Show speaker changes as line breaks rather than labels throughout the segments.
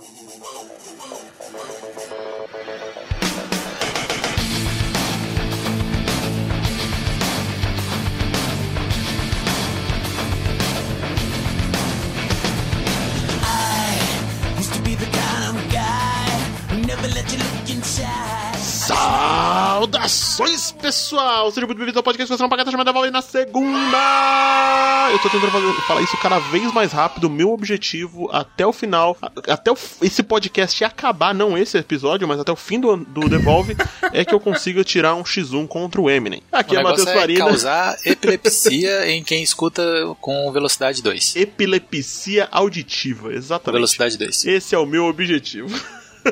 Thank you. Saudações, pessoal! Seja muito bem-vindo ao podcast Você não paga chamada Valve na segunda! Eu tô tentando fazer, falar isso cada vez mais rápido. Meu objetivo até o final, até o, esse podcast acabar, não esse episódio, mas até o fim do, do Devolve, é que eu consiga tirar um X1 contra o Eminem.
Aqui o é Matheus é Farina. causar epilepsia em quem escuta com velocidade 2.
Epilepsia auditiva, exatamente.
Velocidade 2.
Esse é o meu objetivo.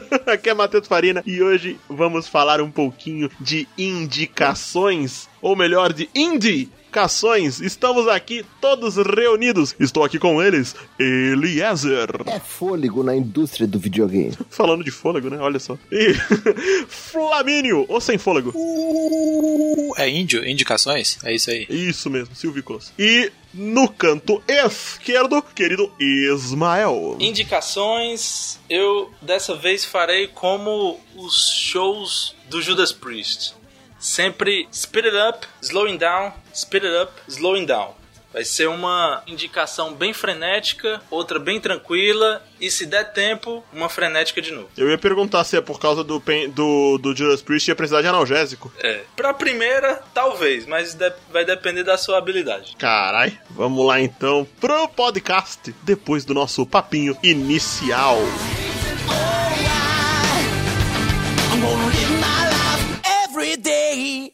Aqui é Matheus Farina e hoje vamos falar um pouquinho de indicações, ou melhor, de indicações. Estamos aqui todos reunidos. Estou aqui com eles, Eliezer.
É fôlego na indústria do videogame.
Falando de fôlego, né? Olha só. E Flamínio, ou sem fôlego?
Uh, é índio, indicações? É isso aí.
Isso mesmo, Silvio Costa. E no canto esquerdo, querido Ismael.
Indicações, eu dessa vez farei como os shows do Judas Priest. Sempre speed it up, slowing down, speed it up, slowing down. Vai ser uma indicação bem frenética, outra bem tranquila e se der tempo, uma frenética de novo.
Eu ia perguntar se é por causa do, do, do Judas Priest ia precisar de analgésico.
É. Pra primeira, talvez, mas de, vai depender da sua habilidade.
Carai, vamos lá então pro podcast, depois do nosso papinho inicial. I'm every day.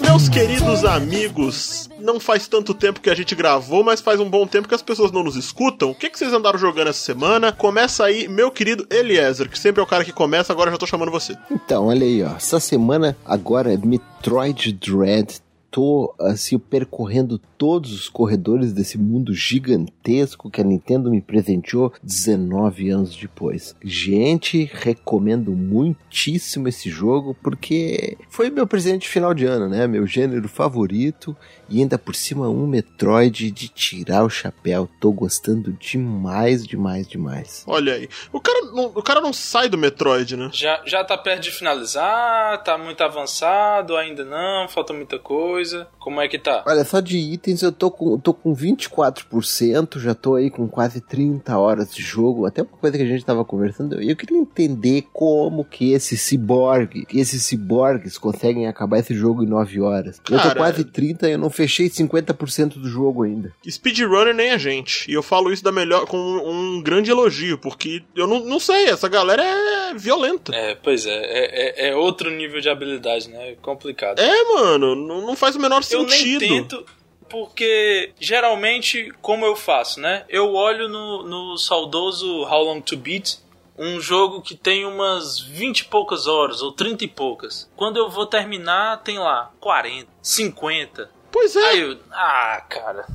Meus queridos amigos, não faz tanto tempo que a gente gravou, mas faz um bom tempo que as pessoas não nos escutam. O que, que vocês andaram jogando essa semana? Começa aí, meu querido Eliezer, que sempre é o cara que começa, agora eu já tô chamando você.
Então, olha aí, ó. Essa semana agora é Metroid Dread tô assim percorrendo todos os corredores desse mundo gigantesco que a Nintendo me presenteou 19 anos depois. Gente, recomendo muitíssimo esse jogo porque foi meu presente de final de ano, né? Meu gênero favorito e ainda por cima um Metroid de tirar o chapéu. Tô gostando demais, demais, demais.
Olha aí. O cara não, o cara não sai do Metroid, né?
Já, já tá perto de finalizar, tá muito avançado, ainda não, falta muita coisa. Como é que tá?
Olha, só de itens eu tô com, tô com 24%, já tô aí com quase 30 horas de jogo. Até uma coisa que a gente tava conversando, eu queria entender como que esse ciborgue, esses ciborgues conseguem acabar esse jogo em 9 horas. Cara, eu tô quase 30 e eu não fechei 50% do jogo ainda.
Speedrunner nem a gente. E eu falo isso da melhor com um grande elogio, porque eu não, não sei, essa galera é violenta.
É, pois é, é, é, é outro nível de habilidade, né? É complicado.
É, mano, não, não faz o menor sentido.
Eu nem tento, porque geralmente, como eu faço, né? Eu olho no, no saudoso How Long to Beat, um jogo que tem umas 20 e poucas horas, ou 30 e poucas. Quando eu vou terminar, tem lá 40, 50.
Pois é.
Aí eu, ah, cara.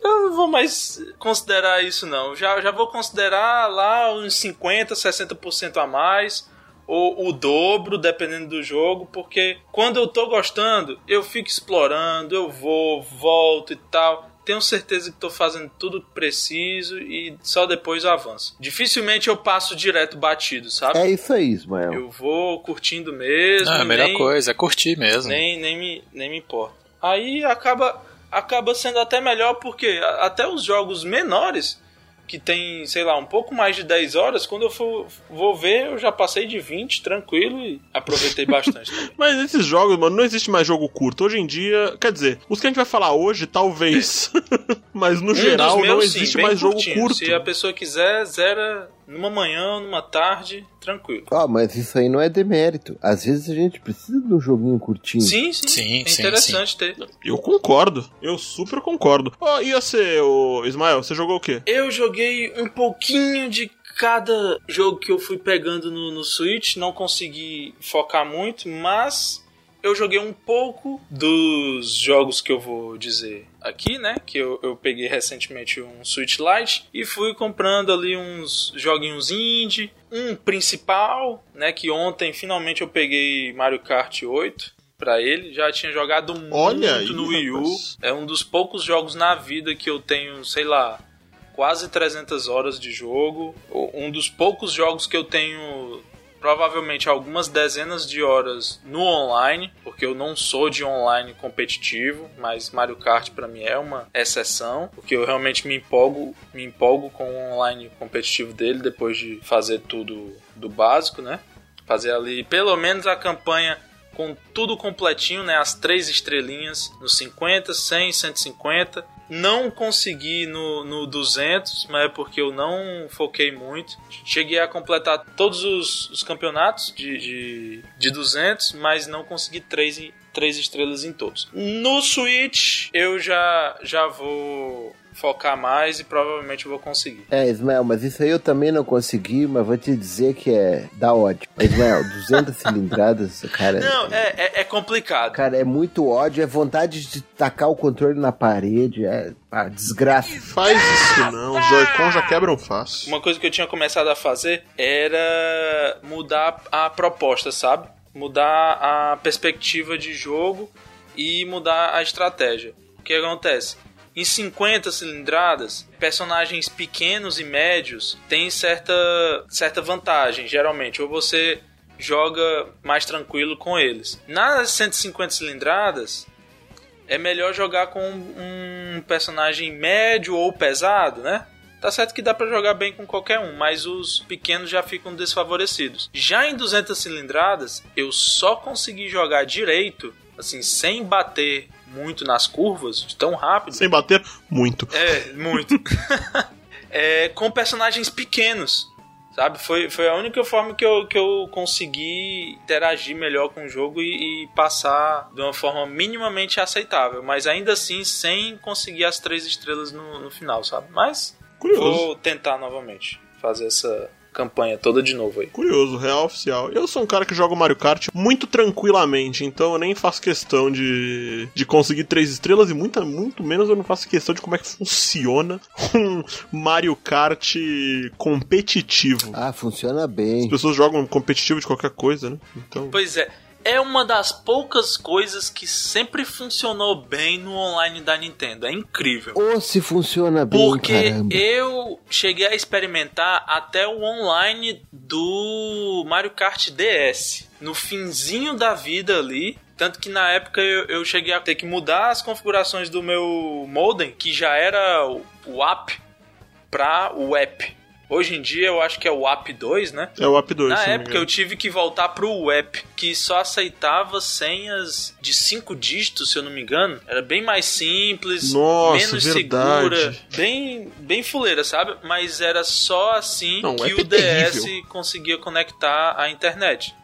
Eu não vou mais considerar isso, não. Já, já vou considerar lá uns 50%, 60% a mais. Ou o dobro, dependendo do jogo. Porque quando eu tô gostando, eu fico explorando, eu vou, volto e tal tenho certeza que estou fazendo tudo preciso e só depois eu avanço. Dificilmente eu passo direto batido, sabe?
É isso aí, Ismael.
Eu vou curtindo mesmo.
Não, é a melhor nem, coisa, é curtir mesmo.
Nem, nem, me, nem me importa. Aí acaba, acaba sendo até melhor porque até os jogos menores que tem, sei lá, um pouco mais de 10 horas, quando eu for, vou ver, eu já passei de 20, tranquilo, e aproveitei bastante.
Mas esses jogos, mano, não existe mais jogo curto. Hoje em dia, quer dizer, os que a gente vai falar hoje, talvez. É. Mas no um geral, meus, não existe sim, mais curtinho. jogo curto.
Se a pessoa quiser, zera numa manhã, numa tarde, tranquilo.
Ah, mas isso aí não é demérito. Às vezes a gente precisa de um joguinho curtinho.
Sim, sim. sim é interessante sim. ter.
Eu concordo. Eu super concordo. Oh, e você, o Ismael, você jogou o quê?
Eu joguei um pouquinho de cada jogo que eu fui pegando no, no Switch. Não consegui focar muito, mas eu joguei um pouco dos jogos que eu vou dizer aqui, né? Que eu, eu peguei recentemente um Switch Lite e fui comprando ali uns joguinhos indie, um principal, né? Que ontem finalmente eu peguei Mario Kart 8 pra ele, já tinha jogado muito
Olha aí,
no Wii U.
rapaz.
É um dos poucos jogos na vida que eu tenho, sei lá, quase 300 horas de jogo. Um dos poucos jogos que eu tenho provavelmente algumas dezenas de horas no online, porque eu não sou de online competitivo, mas Mario Kart pra mim é uma exceção, porque eu realmente me empolgo, me empolgo com o online competitivo dele depois de fazer tudo do básico, né? Fazer ali pelo menos a campanha com tudo completinho, né? As três estrelinhas nos 50, 100, 150. Não consegui no, no 200, mas é porque eu não foquei muito. Cheguei a completar todos os, os campeonatos de, de, de 200, mas não consegui três, três estrelas em todos. No Switch, eu já, já vou focar mais e provavelmente vou conseguir.
É, Ismael, mas isso aí eu também não consegui, mas vou te dizer que é da ódio. Ismael, 200 cilindradas, cara.
Não, é, é, é complicado.
Cara, é muito ódio, é vontade de tacar o controle na parede, é ah, desgraça.
Faz isso não, os Joy-Con já quebram fácil.
Uma coisa que eu tinha começado a fazer era mudar a proposta, sabe? Mudar a perspectiva de jogo e mudar a estratégia. O que acontece? Em 50 cilindradas, personagens pequenos e médios têm certa, certa vantagem, geralmente. Ou você joga mais tranquilo com eles. Nas 150 cilindradas, é melhor jogar com um personagem médio ou pesado, né? Tá certo que dá pra jogar bem com qualquer um, mas os pequenos já ficam desfavorecidos. Já em 200 cilindradas, eu só consegui jogar direito, assim, sem bater muito nas curvas, de tão rápido.
Sem bater, muito.
É, muito. é, com personagens pequenos. Sabe? Foi, foi a única forma que eu, que eu consegui interagir melhor com o jogo e, e passar de uma forma minimamente aceitável. Mas ainda assim, sem conseguir as três estrelas no, no final, sabe? Mas
Curioso.
vou tentar novamente fazer essa campanha toda de novo aí.
Curioso, real oficial. Eu sou um cara que joga o Mario Kart muito tranquilamente, então eu nem faço questão de, de conseguir três estrelas e muito, muito menos eu não faço questão de como é que funciona um Mario Kart competitivo.
Ah, funciona bem.
As pessoas jogam competitivo de qualquer coisa, né? Então.
Pois é. É uma das poucas coisas que sempre funcionou bem no online da Nintendo. É incrível.
Ou se funciona bem,
Porque
caramba.
eu cheguei a experimentar até o online do Mario Kart DS. No finzinho da vida ali. Tanto que na época eu, eu cheguei a ter que mudar as configurações do meu modem, que já era o, o app, pra o app. Hoje em dia eu acho que é o app 2, né?
É o App 2.
Na época eu tive que voltar pro app, que só aceitava senhas de cinco dígitos, se eu não me engano. Era bem mais simples,
Nossa,
menos
verdade.
segura, bem bem fuleira, sabe? Mas era só assim
Não, o
que
app
o
é
DS
terrível.
conseguia conectar à internet.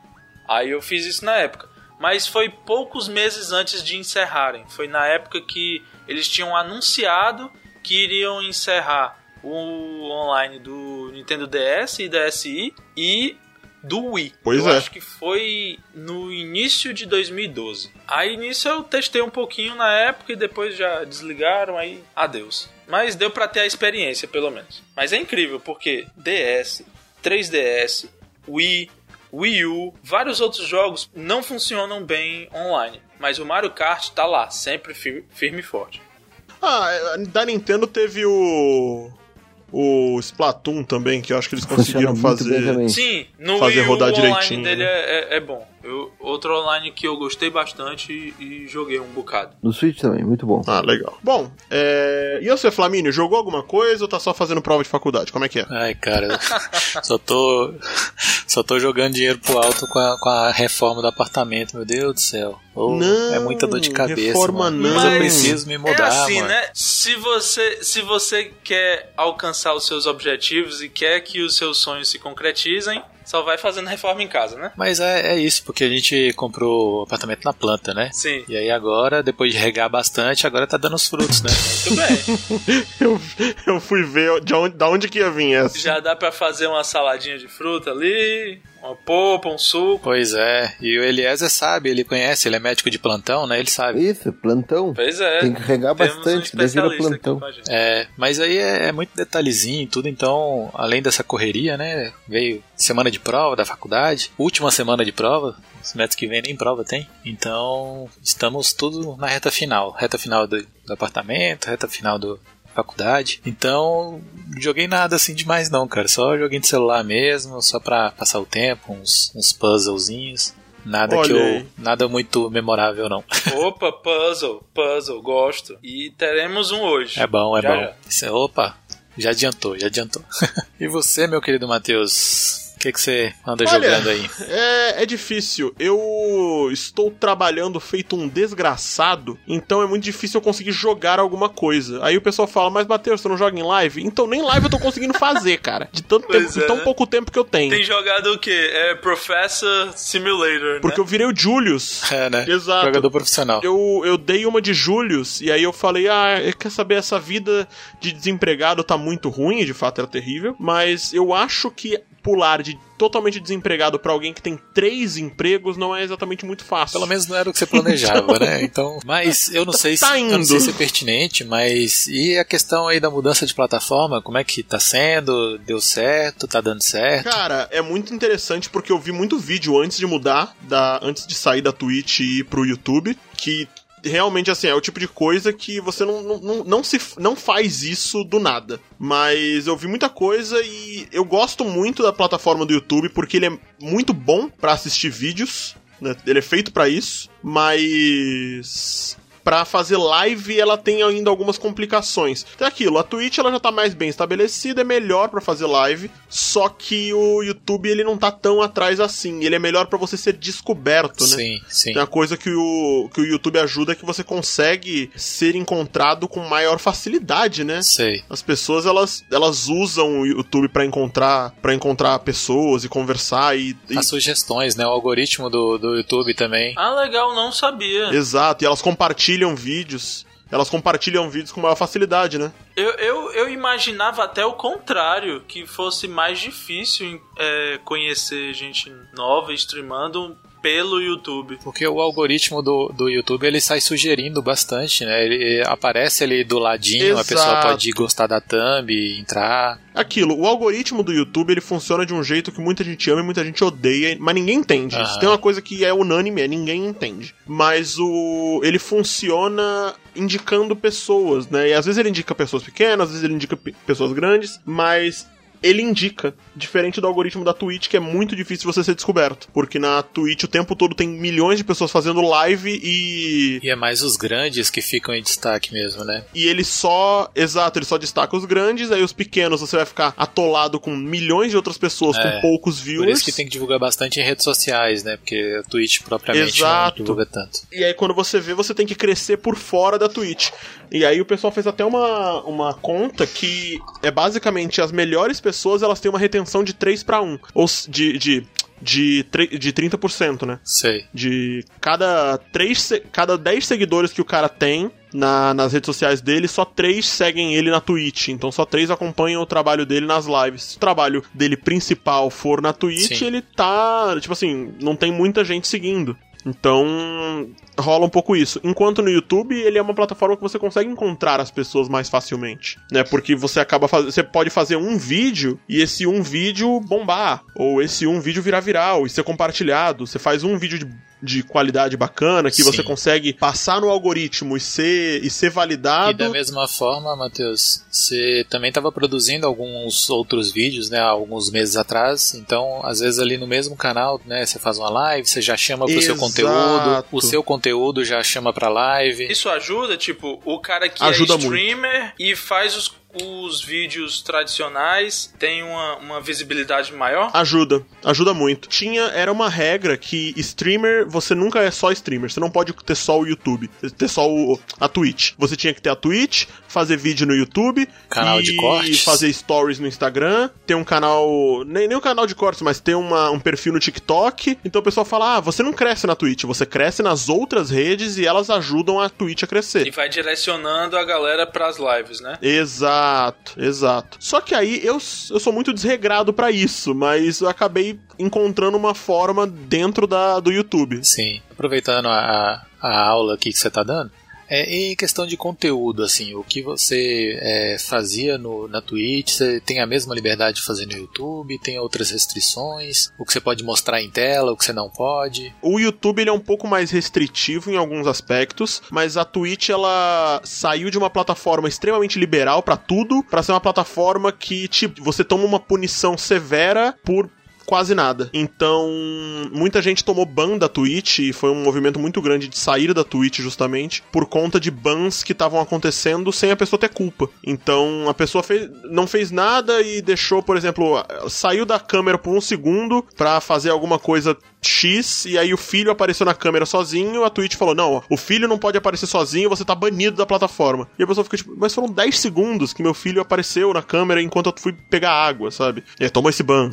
Aí eu fiz isso na época. Mas foi poucos meses antes de encerrarem. Foi na época que eles tinham anunciado que iriam encerrar o online do Nintendo DS e DSi e do Wii.
Pois
eu
é.
acho que foi no início de 2012. Aí nisso eu testei um pouquinho na época e depois já desligaram, aí adeus. Mas deu pra ter a experiência, pelo menos. Mas é incrível, porque DS, 3DS, Wii, Wii U, vários outros jogos não funcionam bem online. Mas o Mario Kart tá lá, sempre fir- firme e forte.
Ah, é, da Nintendo teve o. O Splatoon também, que eu acho que eles
Funciona
conseguiram fazer.
Sim, no
Fazer
Wii U,
rodar
o online
direitinho,
dele
né?
é- é bom. Eu- outro online que eu gostei bastante e, e joguei um bocado.
No Switch também, muito bom.
Ah, legal. Bom, é... e você, Flamínio, jogou alguma coisa ou tá só fazendo prova de faculdade? Como é que é?
Ai, cara, só tô. Só tô jogando dinheiro pro alto com a, com a reforma do apartamento, meu Deus do céu. Ô,
Não,
é muita dor de cabeça.
reforma
mano.
não.
Mas eu preciso me mudar,
é assim,
mano.
né? Se você, se você quer alcançar os seus objetivos e quer que os seus sonhos se concretizem, só vai fazendo reforma em casa, né?
Mas é, é isso, porque a gente comprou o apartamento na planta, né?
Sim.
E aí agora, depois de regar bastante, agora tá dando os frutos, né?
Muito bem.
Eu, eu fui ver de onde, da onde que ia vir essa.
Já dá pra fazer uma saladinha de fruta ali. Uma polpa, um suco.
Pois é, e o Eliezer sabe, ele conhece, ele é médico de plantão, né? Ele sabe.
Isso, plantão.
Pois é.
Tem que regar bastante,
um aqui
plantão.
É, mas aí é, é muito detalhezinho e tudo, então, além dessa correria, né? Veio semana de prova da faculdade, última semana de prova, semestre que vem nem prova tem. Então, estamos tudo na reta final. Reta final do, do apartamento, reta final do faculdade. Então, não joguei nada assim demais não, cara. Só joguei de celular mesmo, só pra passar o tempo, uns, uns puzzlezinhos. Nada
Olha
que eu. Nada muito memorável, não.
Opa, puzzle, puzzle, gosto. E teremos um hoje.
É bom, é
Já,
bom.
já.
Isso é- opa, já adiantou, já adiantou. e você, meu querido Matheus? O que, que você anda
Olha,
jogando aí?
É, é difícil. Eu estou trabalhando feito um desgraçado, então é muito difícil eu conseguir jogar alguma coisa. Aí o pessoal fala, mas Matheus, você não joga em live? Então nem live eu tô conseguindo fazer, cara. De tanto
Pois
tempo, de
é,
tão
né?
pouco tempo que eu tenho.
Tem jogado o quê? É Professor Simulator,
Porque
né?
eu virei o Julius.
É, né?
Exato.
Jogador profissional.
Eu, eu dei uma de Julius e aí eu falei: Ah, quer saber? Essa vida de desempregado tá muito ruim, e de fato era terrível, mas eu acho que pular de totalmente desempregado pra alguém que tem três empregos não é exatamente muito fácil.
Pelo menos não era o que você planejava, né? Então, mas eu não sei se
Tá
eu não
indo.
sei se é pertinente, mas e a questão aí da mudança de plataforma, como é que tá sendo? Deu certo? Tá dando certo?
Cara, é muito interessante porque eu vi muito vídeo antes de mudar, da, antes de sair da Twitch e ir pro YouTube, que realmente assim é o tipo de coisa que você não, não, não, se não faz isso do nada. Mas eu vi muita coisa e eu gosto muito da plataforma do YouTube porque ele é muito bom pra assistir vídeos, né? Ele é feito pra isso, mas Pra fazer live, ela tem ainda algumas complicações. Tem aquilo, a Twitch ela já tá mais bem estabelecida, é melhor pra fazer live, só que o YouTube ele não tá tão atrás assim. Ele é melhor pra você ser descoberto, né?
Sim, sim.
Tem uma coisa que o, que o YouTube ajuda é que você consegue ser encontrado com maior facilidade, né?
Sei.
As pessoas elas, elas usam o YouTube pra encontrar para encontrar pessoas e conversar e, e-
As sugestões, né? O algoritmo do, do YouTube também.
Ah, legal, não sabia.
exato, e elas compartilham vídeos. Elas compartilham vídeos com maior facilidade, né?
Eu, eu, eu imaginava até o contrário, que fosse mais difícil é, conhecer gente nova streamando pelo YouTube.
Porque o algoritmo do, do YouTube ele sai sugerindo bastante, né? Ele aparece ali do ladinho, a pessoa
Exato.
pode gostar da thumb, entrar.
Aquilo, o algoritmo do YouTube ele funciona de um jeito que muita gente ama e muita gente odeia, mas ninguém entende. Tem uma coisa que é unânime, é ninguém entende. Mas o ele funciona indicando pessoas, né? E às vezes ele indica pessoas pequenas, às vezes ele indica pe- pessoas grandes, mas ele indica, diferente do algoritmo da Twitch, que é muito difícil você ser descoberto. Porque na Twitch o tempo todo tem milhões de pessoas fazendo live e
E é mais os grandes que ficam em destaque mesmo, né?
e ele só, exato, ele só destaca os grandes, aí os pequenos você vai ficar atolado com milhões de outras pessoas
É,
com poucos viewers.
Por isso que tem que divulgar bastante em redes sociais, né? Porque a Twitch propriamente
Exato.
não divulga tanto.
E aí quando você vê, você tem que crescer por fora da Twitch. E aí o pessoal fez até uma, uma conta que é basicamente as melhores pessoas, elas têm uma retenção de 3 para 1, ou de de de, de 30%, né?
Sei.
De cada, três, se- cada 10 seguidores que o cara tem na- nas redes sociais dele, só 3 seguem ele na Twitch. Então só 3 acompanham o trabalho dele nas lives. Se o trabalho dele principal for na Twitch,
Sim.
ele tá. Tipo assim, não tem muita gente seguindo. Então, rola um pouco isso. Enquanto no YouTube, ele é uma plataforma que você consegue encontrar as pessoas mais facilmente, né? Porque você acaba fazendo, você pode fazer um vídeo e esse um vídeo bombar, ou esse um vídeo virar viral e ser compartilhado. Você faz um vídeo de de qualidade bacana, que
Sim.
você consegue passar no algoritmo e ser, e ser
E
validado.
da mesma forma, Matheus, você também estava produzindo alguns outros vídeos, né, alguns meses atrás. Então, às vezes ali no mesmo canal, né, você faz uma live, você já chama pro seu
Exato.
conteúdo, o seu conteúdo já chama pra live.
Isso ajuda, tipo, o cara que
Ajuda
é
muito.
streamer e faz os, os vídeos tradicionais tem uma, uma visibilidade maior?
Ajuda, ajuda muito. Tinha, era uma regra que streamer, você nunca é só streamer, você não pode ter só o YouTube, ter só o, a Twitch. Você tinha que ter a Twitch, fazer vídeo no YouTube,
Canal
e
de cortes.
fazer stories no Instagram, ter um canal, nem, nem um canal de cortes, mas ter uma, um perfil no TikTok. Então o pessoal fala: "Ah, você não cresce na Twitch, você cresce nas outras redes e elas ajudam a Twitch a crescer".
E vai direcionando a galera pras lives, né?
Exato. Exato, exato. Só que aí eu, eu sou muito desregrado para isso, mas eu acabei encontrando uma forma dentro da, do YouTube.
Sim. Aproveitando a, a aula aqui que você tá dando, é, em questão de conteúdo, assim, o que você é, fazia no, na Twitch, você tem a mesma liberdade de fazer no YouTube? Tem outras restrições? O que você pode mostrar em tela, o que você não pode?
O YouTube ele é um pouco mais restritivo em alguns aspectos, mas a Twitch ela saiu de uma plataforma extremamente liberal para tudo, para ser uma plataforma que tipo você toma uma punição severa por quase nada. Então, muita gente tomou ban da Twitch e foi um movimento muito grande de sair da Twitch justamente por conta de bans que estavam acontecendo sem a pessoa ter culpa. Então, a pessoa fez, não fez nada e deixou, por exemplo, saiu da câmera por um segundo para fazer alguma coisa X, e aí o filho apareceu na câmera sozinho, a Twitch falou: Não, o filho não pode aparecer sozinho, você tá banido da plataforma. E a pessoa fica tipo, mas foram 10 segundos que meu filho apareceu na câmera enquanto eu fui pegar água, sabe? E aí, toma esse ban.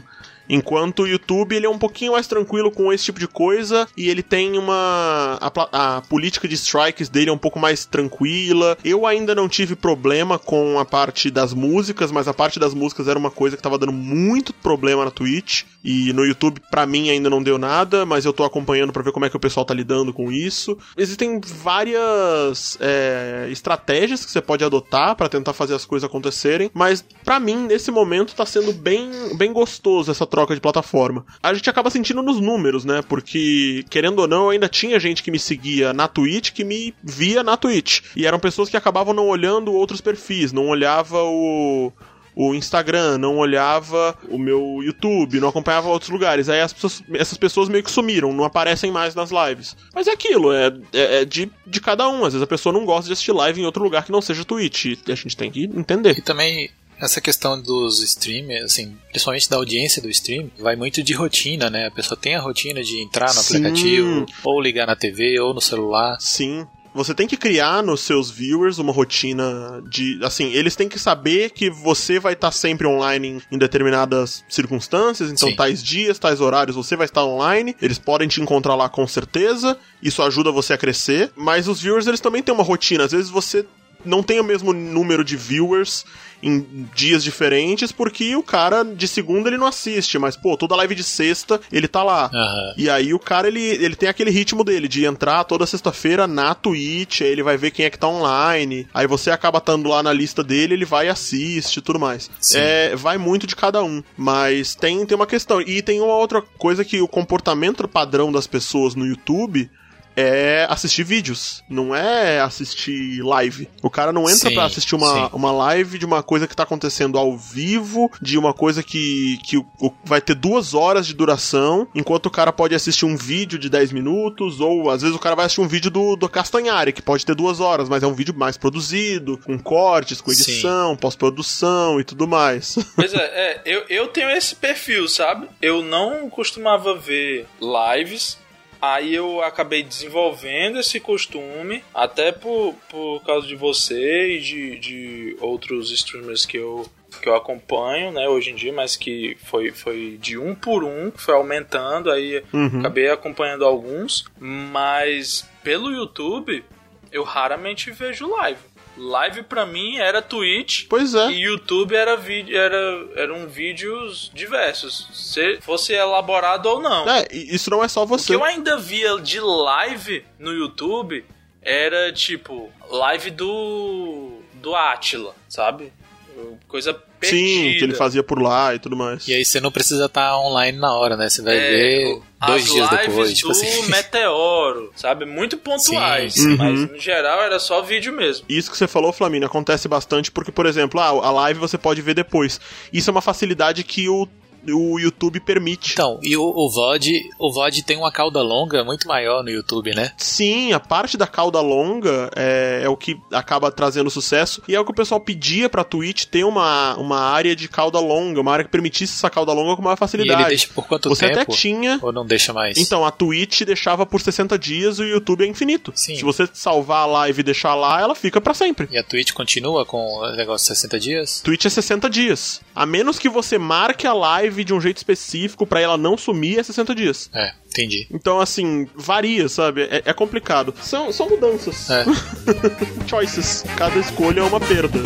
Enquanto o YouTube ele é um pouquinho mais tranquilo com esse tipo de coisa e ele tem uma a, a, política de strikes dele é um pouco mais tranquila. Eu ainda não tive problema com a parte das músicas, mas a parte das músicas era uma coisa que tava dando muito problema na Twitch e no YouTube para mim ainda não deu nada, mas eu tô acompanhando para ver como é que o pessoal tá lidando com isso. Existem várias é, estratégias que você pode adotar para tentar fazer as coisas acontecerem, mas para mim nesse momento tá sendo bem bem gostoso essa de plataforma. A gente acaba sentindo nos números, né? Porque, querendo ou não, ainda tinha gente que me seguia na Twitch que me via na Twitch. E eram pessoas que acabavam não olhando outros perfis, não olhava o o Instagram, não olhava o meu YouTube, não acompanhava outros lugares. Aí pessoas, essas pessoas meio que sumiram, não aparecem mais nas lives. Mas é aquilo, é, é, é, de, de cada um. Às vezes a pessoa não gosta de assistir live em outro lugar que não seja Twitch. E a gente tem que entender.
E também essa questão dos streamers, assim, principalmente da audiência do stream, vai muito de rotina, né? A pessoa tem a rotina de entrar no Sim. aplicativo, ou ligar na TV, ou no celular.
Sim. Você tem que criar nos seus viewers uma rotina de. Assim, eles têm que saber que você vai estar sempre online em, determinadas circunstâncias. Então, Sim. tais dias, tais horários, você vai estar online. Eles podem te encontrar lá com certeza. Isso ajuda você a crescer. Mas os viewers, eles também têm uma rotina. Às vezes você não tem o mesmo número de viewers em dias diferentes, porque o cara de segunda ele não assiste, mas pô, toda live de sexta ele tá lá. Uhum. E aí o cara ele, ele tem aquele ritmo dele de entrar toda sexta-feira na Twitch, aí ele vai ver quem é que tá online, aí você acaba estando lá na lista dele, ele vai e assiste tudo mais. É, vai muito de cada um, mas tem, tem uma questão. E tem uma outra coisa que o comportamento padrão das pessoas no YouTube é assistir vídeos, não é assistir live. O cara não entra para assistir uma, uma live de uma coisa que tá acontecendo ao vivo, de uma coisa que, que vai ter duas horas de duração, enquanto o cara pode assistir um vídeo de 10 minutos, ou às vezes o cara vai assistir um vídeo do, do Castanhari, que pode ter duas horas, mas é um vídeo mais produzido, com cortes, com edição, pós-produção e tudo mais.
Pois é, é eu, eu tenho esse perfil, sabe? Eu não costumava ver lives Aí eu acabei desenvolvendo esse costume, até por, por causa de você e de, de outros streamers que eu, que eu acompanho, né, hoje em dia, mas que foi, foi de um por um, foi aumentando, aí uhum. acabei acompanhando alguns, mas pelo YouTube eu raramente vejo live. Live pra mim era Twitch.
Pois é.
E YouTube era vídeo, era, eram vídeos diversos. Se fosse elaborado ou não.
É, isso não é só você.
O que eu ainda via de live no YouTube era tipo live do do Atila, sabe? Coisa perdida. Sim,
que ele fazia por lá e tudo mais.
E aí você não precisa estar tá online na hora, né? Você vai é, ver dois dias depois.
Tipo assim. Meteoro, sabe? Muito pontuais. Sim, sim. Mas uhum. no geral era só vídeo mesmo.
Isso que você falou, Flamínio, acontece bastante porque, por exemplo, ah, a live você pode ver depois. Isso é uma facilidade que o o YouTube permite.
Então, e o, o VOD, o VOD tem uma cauda longa muito maior no YouTube, né?
Sim, a parte da cauda longa é, é o que acaba trazendo sucesso e é o que o pessoal pedia pra Twitch ter uma, uma área de cauda longa, uma área que permitisse essa cauda longa com maior facilidade. E ele
deixa por quanto
você
tempo?
Você até tinha.
Ou não deixa mais?
Então, a Twitch deixava por 60 dias e o YouTube é infinito. Sim. Se você salvar a live e deixar lá, ela fica para sempre.
E a Twitch continua com o negócio de 60 dias?
Twitch é 60 dias. A menos que você marque a live de um jeito específico para ela não sumir é 60 dias.
É Entendi.
Então, assim, varia, sabe? É, é complicado. São, são mudanças.
É.
Choices. Cada escolha é uma perda.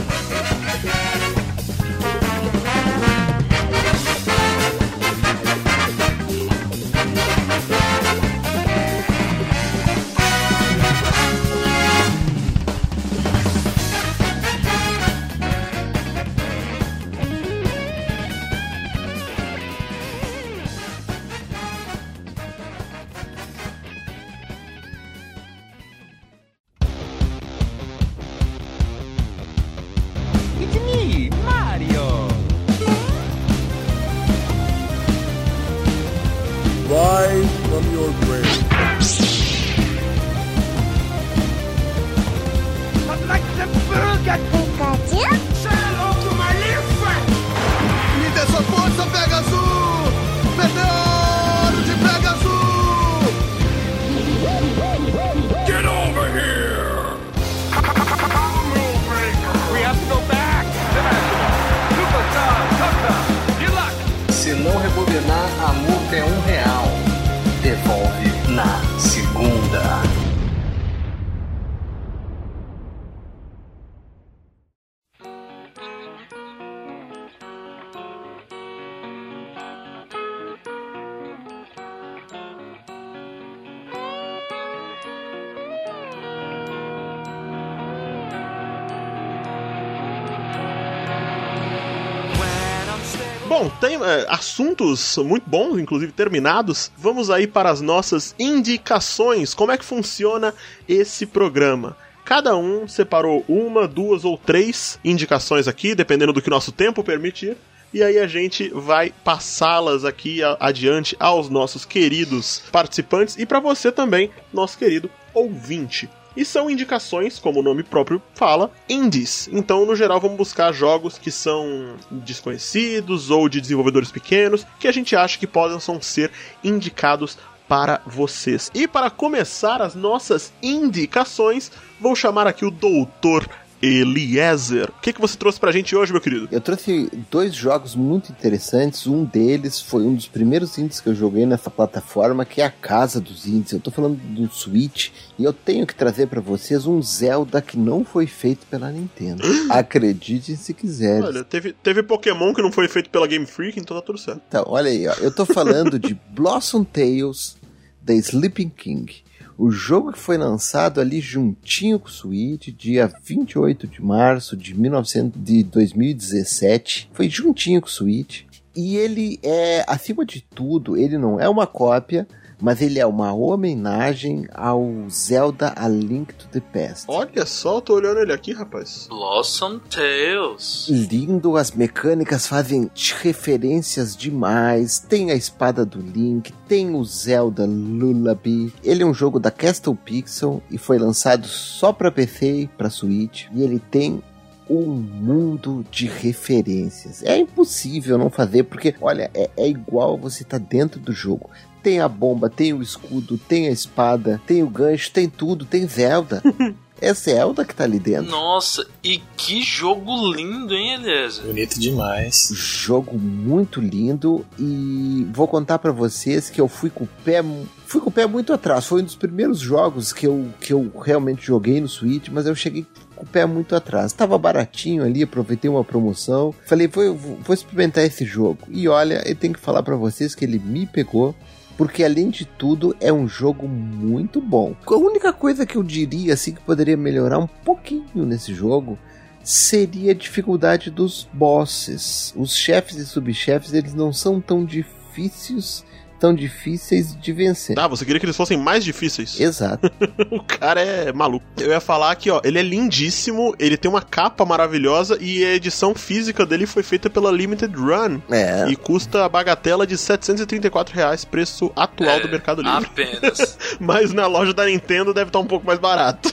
Assuntos muito bons, inclusive terminados. Vamos aí para as nossas indicações. Como é que funciona esse programa? Cada um separou uma, duas ou três indicações aqui, dependendo do que nosso tempo permitir. E aí a gente vai passá-las aqui adiante aos nossos queridos participantes e para você também, nosso querido ouvinte. E são indicações, como o nome próprio fala, indies. Então, no geral, vamos buscar jogos que são desconhecidos ou de desenvolvedores pequenos que a gente acha que possam ser indicados para vocês. E para começar as nossas indicações, vou chamar aqui o Doutor Eliezer. O que, que você trouxe pra gente hoje, meu querido?
Eu trouxe dois jogos muito interessantes. Um deles foi um dos primeiros indies que eu joguei nessa plataforma, que é a casa dos indies. Eu tô falando do Switch e eu tenho que trazer pra vocês um Zelda que não foi feito pela Nintendo. Acreditem se quiserem.
Olha, teve, teve Pokémon que não foi feito pela Game Freak, então tá tudo certo.
Então, olha aí, ó. Eu tô falando de Blossom Tales da Sleeping King. O jogo que foi lançado ali juntinho com o Switch, dia 28 de março de, 1900, de 2017. Foi juntinho com o Switch. E ele é, acima de tudo, ele não é uma cópia, mas ele é uma homenagem ao Zelda A Link to the Past.
Olha só, eu tô olhando ele aqui, rapaz.
Blossom Tales.
lindo, as mecânicas fazem referências demais. Tem a espada do Link, tem o Zelda Lullaby. Ele é um jogo da Castle Pixel e foi lançado só para PC e para Switch. E ele tem um mundo de referências. É impossível não fazer, porque, olha, é, é igual você tá dentro do jogo. Tem a bomba, tem o escudo, tem a espada, tem o gancho, tem tudo, tem Zelda. é Zelda que tá ali dentro.
Nossa, e que jogo lindo, hein, Eliezer?
Bonito demais.
jogo muito lindo e vou contar pra vocês que eu fui com o pé fui com o pé muito atrás. Foi um dos primeiros jogos que eu, que eu realmente joguei no Switch, mas eu cheguei com o pé muito atrás. Tava baratinho ali, aproveitei uma promoção. Falei, vou, vou, vou experimentar esse jogo. E olha, eu tenho que falar pra vocês que ele me pegou. Porque além de tudo é um jogo muito bom. A única coisa que eu diria assim que poderia melhorar um pouquinho nesse jogo seria a dificuldade dos bosses. Os chefes e subchefes, eles não são tão difíceis, tão difíceis de vencer.
Ah, você queria que eles fossem mais difíceis?
Exato.
o cara é maluco. Eu ia falar que, ó, ele é lindíssimo, ele tem uma capa maravilhosa e a edição física dele foi feita pela Limited Run.
É.
E custa a bagatela de 734 reais, preço atual do Mercado Livre.
Apenas.
Mas na loja da Nintendo deve estar um pouco mais barato.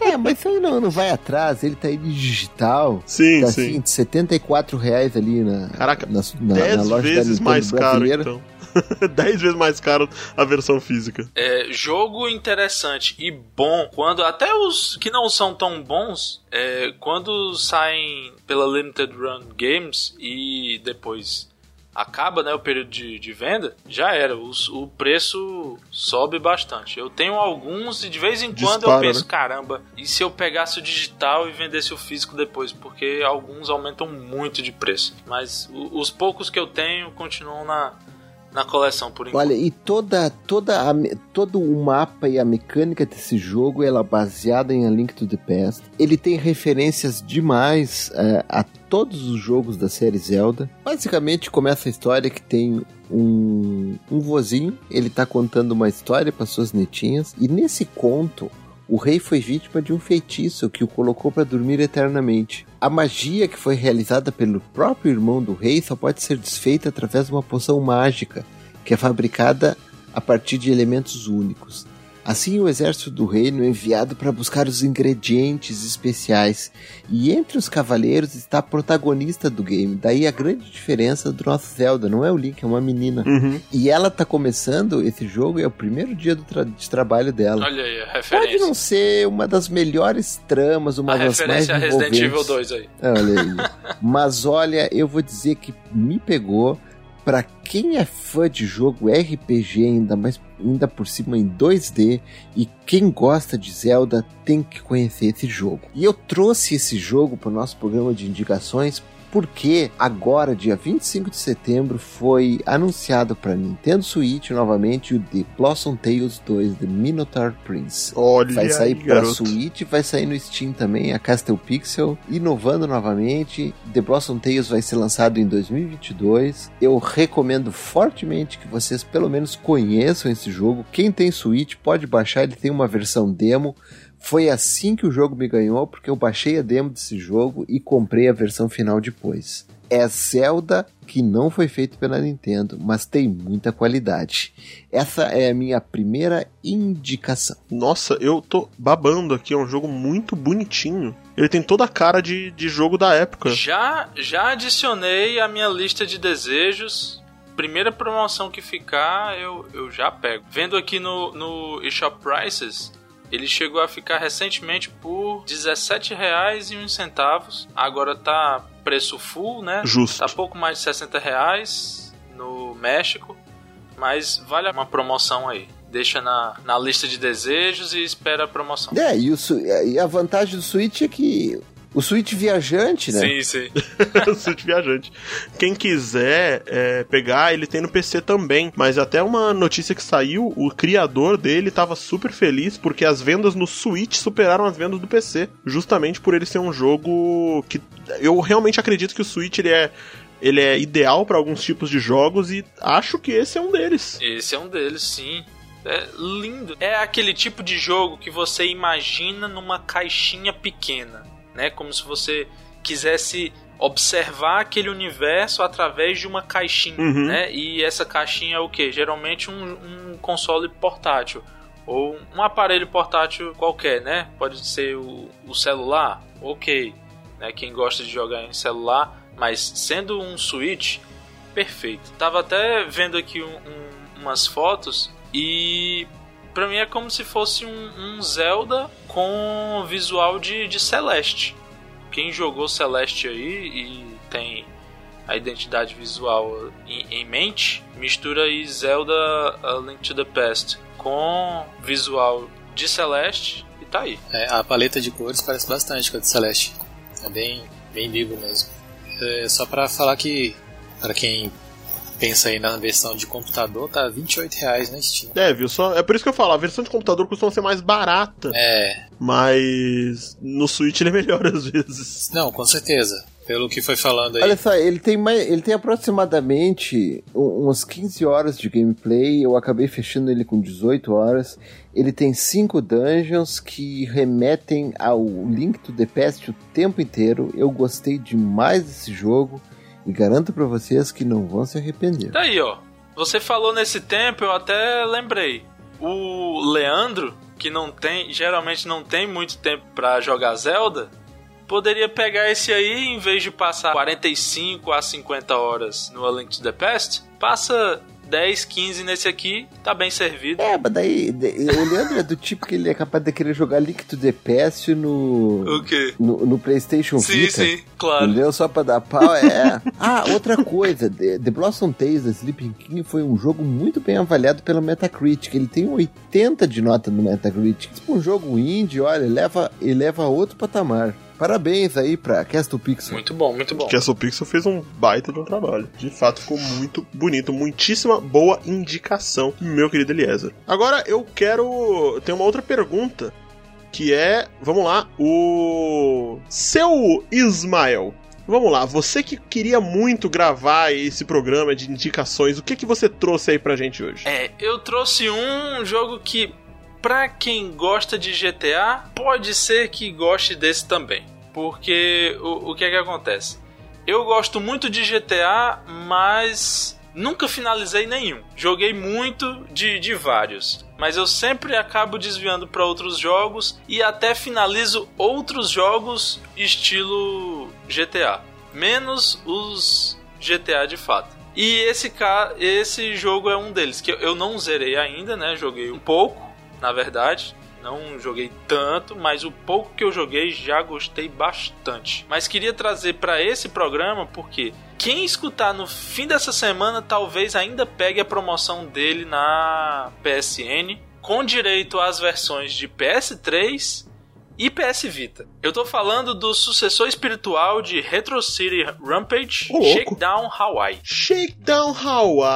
É, mas isso aí não, não vai atrás, ele tá aí digital.
Sim,
tá
sim.
assim, de 74 reais ali na,
Caraca,
na, na,
10
na loja
vezes mais caro, então. 10 vezes mais caro a versão física.
É, jogo interessante e bom quando até os que não são tão bons é, quando saem pela Limited Run Games e depois acaba né, o período de, de venda, já era. O, o preço sobe bastante. Eu tenho alguns e de vez em quando
Dispara,
eu penso,
né?
caramba, e se eu pegasse o digital e vendesse o físico depois? Porque alguns aumentam muito de preço. Mas o- os poucos que eu tenho continuam na, na coleção por enquanto.
Olha, e toda, toda a, todo o mapa e a mecânica desse jogo ela é baseada em A Link to the Past. Ele tem referências demais eh, a todos os jogos da série Zelda. Basicamente começa a história que tem um, um vozinho, ele tá contando uma história para suas netinhas e nesse conto o rei foi vítima de um feitiço que o colocou para dormir eternamente. A magia que foi realizada pelo próprio irmão do rei só pode ser desfeita através de uma poção mágica, que é fabricada a partir de elementos únicos. Assim, o exército do reino é enviado para buscar os ingredientes especiais, e entre os cavaleiros está a protagonista do game. Daí a grande diferença do nosso Zelda, não é o Link, é uma menina.
Uhum.
E ela tá começando esse jogo, é o primeiro dia do tra- de trabalho dela.
Olha aí, a
Pode
referência.
não ser uma das melhores tramas, uma
A
das mais
referência a Resident Evil
envolventes.
2 aí.
Olha aí. Mas olha, eu vou dizer que me pegou. Pra quem é fã de jogo RPG, ainda mais ainda por cima em 2D, e quem gosta de Zelda tem que conhecer esse jogo. E eu trouxe esse jogo para o nosso programa de indicações porque agora, dia 25 de setembro, foi anunciado para Nintendo Switch novamente o The Blossom Tales 2 The Minotaur Prince.
Olha
Vai sair
garoto.
Switch, vai sair no Steam também, a Castle Pixel, inovando novamente. The Blossom Tales vai ser lançado em 2022. Eu recomendo fortemente que vocês pelo menos conheçam esse jogo. Quem tem Switch pode baixar, ele tem uma versão demo. Foi assim que o jogo me ganhou, porque eu baixei a demo desse jogo e comprei a versão final depois. É Zelda que não foi feito pela Nintendo, mas tem muita qualidade. Essa é a minha primeira indicação.
Nossa, eu tô babando aqui, é um jogo muito bonitinho. Ele tem toda a cara de, de jogo da época.
Já, já adicionei a minha lista de desejos. Primeira promoção que ficar, eu, eu já pego. Vendo aqui no, no eShop Prices, ele chegou a ficar recentemente por R$17,01. Agora tá preço full, né?
Justo.
Tá pouco mais de 60 reais no México. Mas vale uma promoção aí. Deixa na, na lista de desejos e espera a promoção.
É, e, o e a vantagem do Switch é que o Switch viajante, né?
Sim, sim.
Switch Viajante. Quem quiser é, pegar, ele tem no PC também. Mas até uma notícia que saiu, o criador dele tava super feliz porque as vendas no Switch superaram as vendas do PC. Justamente por ele ser um jogo que eu realmente acredito que o Switch ele é ele é ideal para alguns tipos de jogos e acho que esse é um deles.
Esse é um deles, sim. É lindo. É aquele tipo de jogo que você imagina numa caixinha pequena, né? Como se você quisesse observar aquele universo através de uma caixinha,
Uhum.
né? E essa caixinha é o que? Geralmente um, um console portátil ou um aparelho portátil qualquer, né? Pode ser o, o celular, ok, né? Quem gosta de jogar em celular, mas sendo um Switch, perfeito. Tava até vendo aqui um- um- umas fotos e pra mim é como se fosse um, um Zelda com visual de, de Celeste. Quem jogou Celeste aí e tem a identidade visual em, em mente, mistura aí Zelda A Link to the Past com visual de Celeste e tá aí.
É, a paleta de cores parece bastante com a de Celeste. É bem, bem vivo mesmo. É, só pra falar que, para quem pensa aí na versão de computador, tá 28 reais na Steam.
É, viu? Só, é por isso que eu falo, a versão de computador costuma ser mais barata,
É,
mas no Switch ele é melhor às vezes.
não, com certeza. Pelo que foi falando aí.
Olha só, ele tem, mais, ele tem aproximadamente um- umas 15 horas de gameplay. Eu acabei fechando ele com 18 horas. Ele tem 5 dungeons que remetem ao Link to the Past o tempo inteiro. Eu gostei demais desse jogo e garanto pra vocês que não vão se arrepender.
Tá aí, ó. Você falou nesse tempo, eu até lembrei. O Leandro, que não tem, geralmente não tem muito tempo pra jogar Zelda, poderia pegar esse aí em vez de passar 45 a 50 horas no A Link to the Past, passa 10, 15 nesse aqui, tá bem servido.
É, mas daí, o Leandro é do tipo que ele é capaz de querer jogar Link to the Past no,
O quê?
no, no PlayStation
Sim,
Vita.
sim, claro.
Entendeu? Só pra dar pau. É. Ah, outra coisa. The, The Blossom Tales da Sleeping King foi um jogo muito bem avaliado pelo Metacritic. Ele tem 80 de nota no Metacritic. Tipo um jogo indie, olha, leva, ele leva a outro patamar. Parabéns aí pra Castle Pixel.
Muito bom, muito bom.
Soul Pixel fez um baita de um trabalho. De fato, ficou muito bonito. Muitíssima boa indicação, meu querido Eliezer. Agora eu quero. Tem uma outra pergunta. Que é. Vamos lá. O. Seu Ismael. Vamos lá, você que queria muito gravar esse programa de indicações, o que que você trouxe aí pra gente hoje?
É, eu trouxe um jogo que, pra quem gosta de GTA, pode ser que goste desse também. Porque o, o que é que acontece? Eu gosto muito de GTA, mas nunca finalizei nenhum. Joguei muito de, de vários. Mas eu sempre acabo desviando para outros jogos e até finalizo outros jogos estilo GTA. Menos os GTA de fato. E esse, esse jogo é um deles, que eu não zerei ainda, né? Joguei um pouco, na verdade. Não joguei tanto, mas o pouco que eu joguei já gostei bastante. Mas queria trazer para esse programa porque quem escutar no fim dessa semana talvez ainda pegue a promoção dele na PSN com direito às versões de PS3 e PS Vita. Eu tô falando do sucessor espiritual de Retro City Rampage,
louco.
Shakedown Hawaii.
Shakedown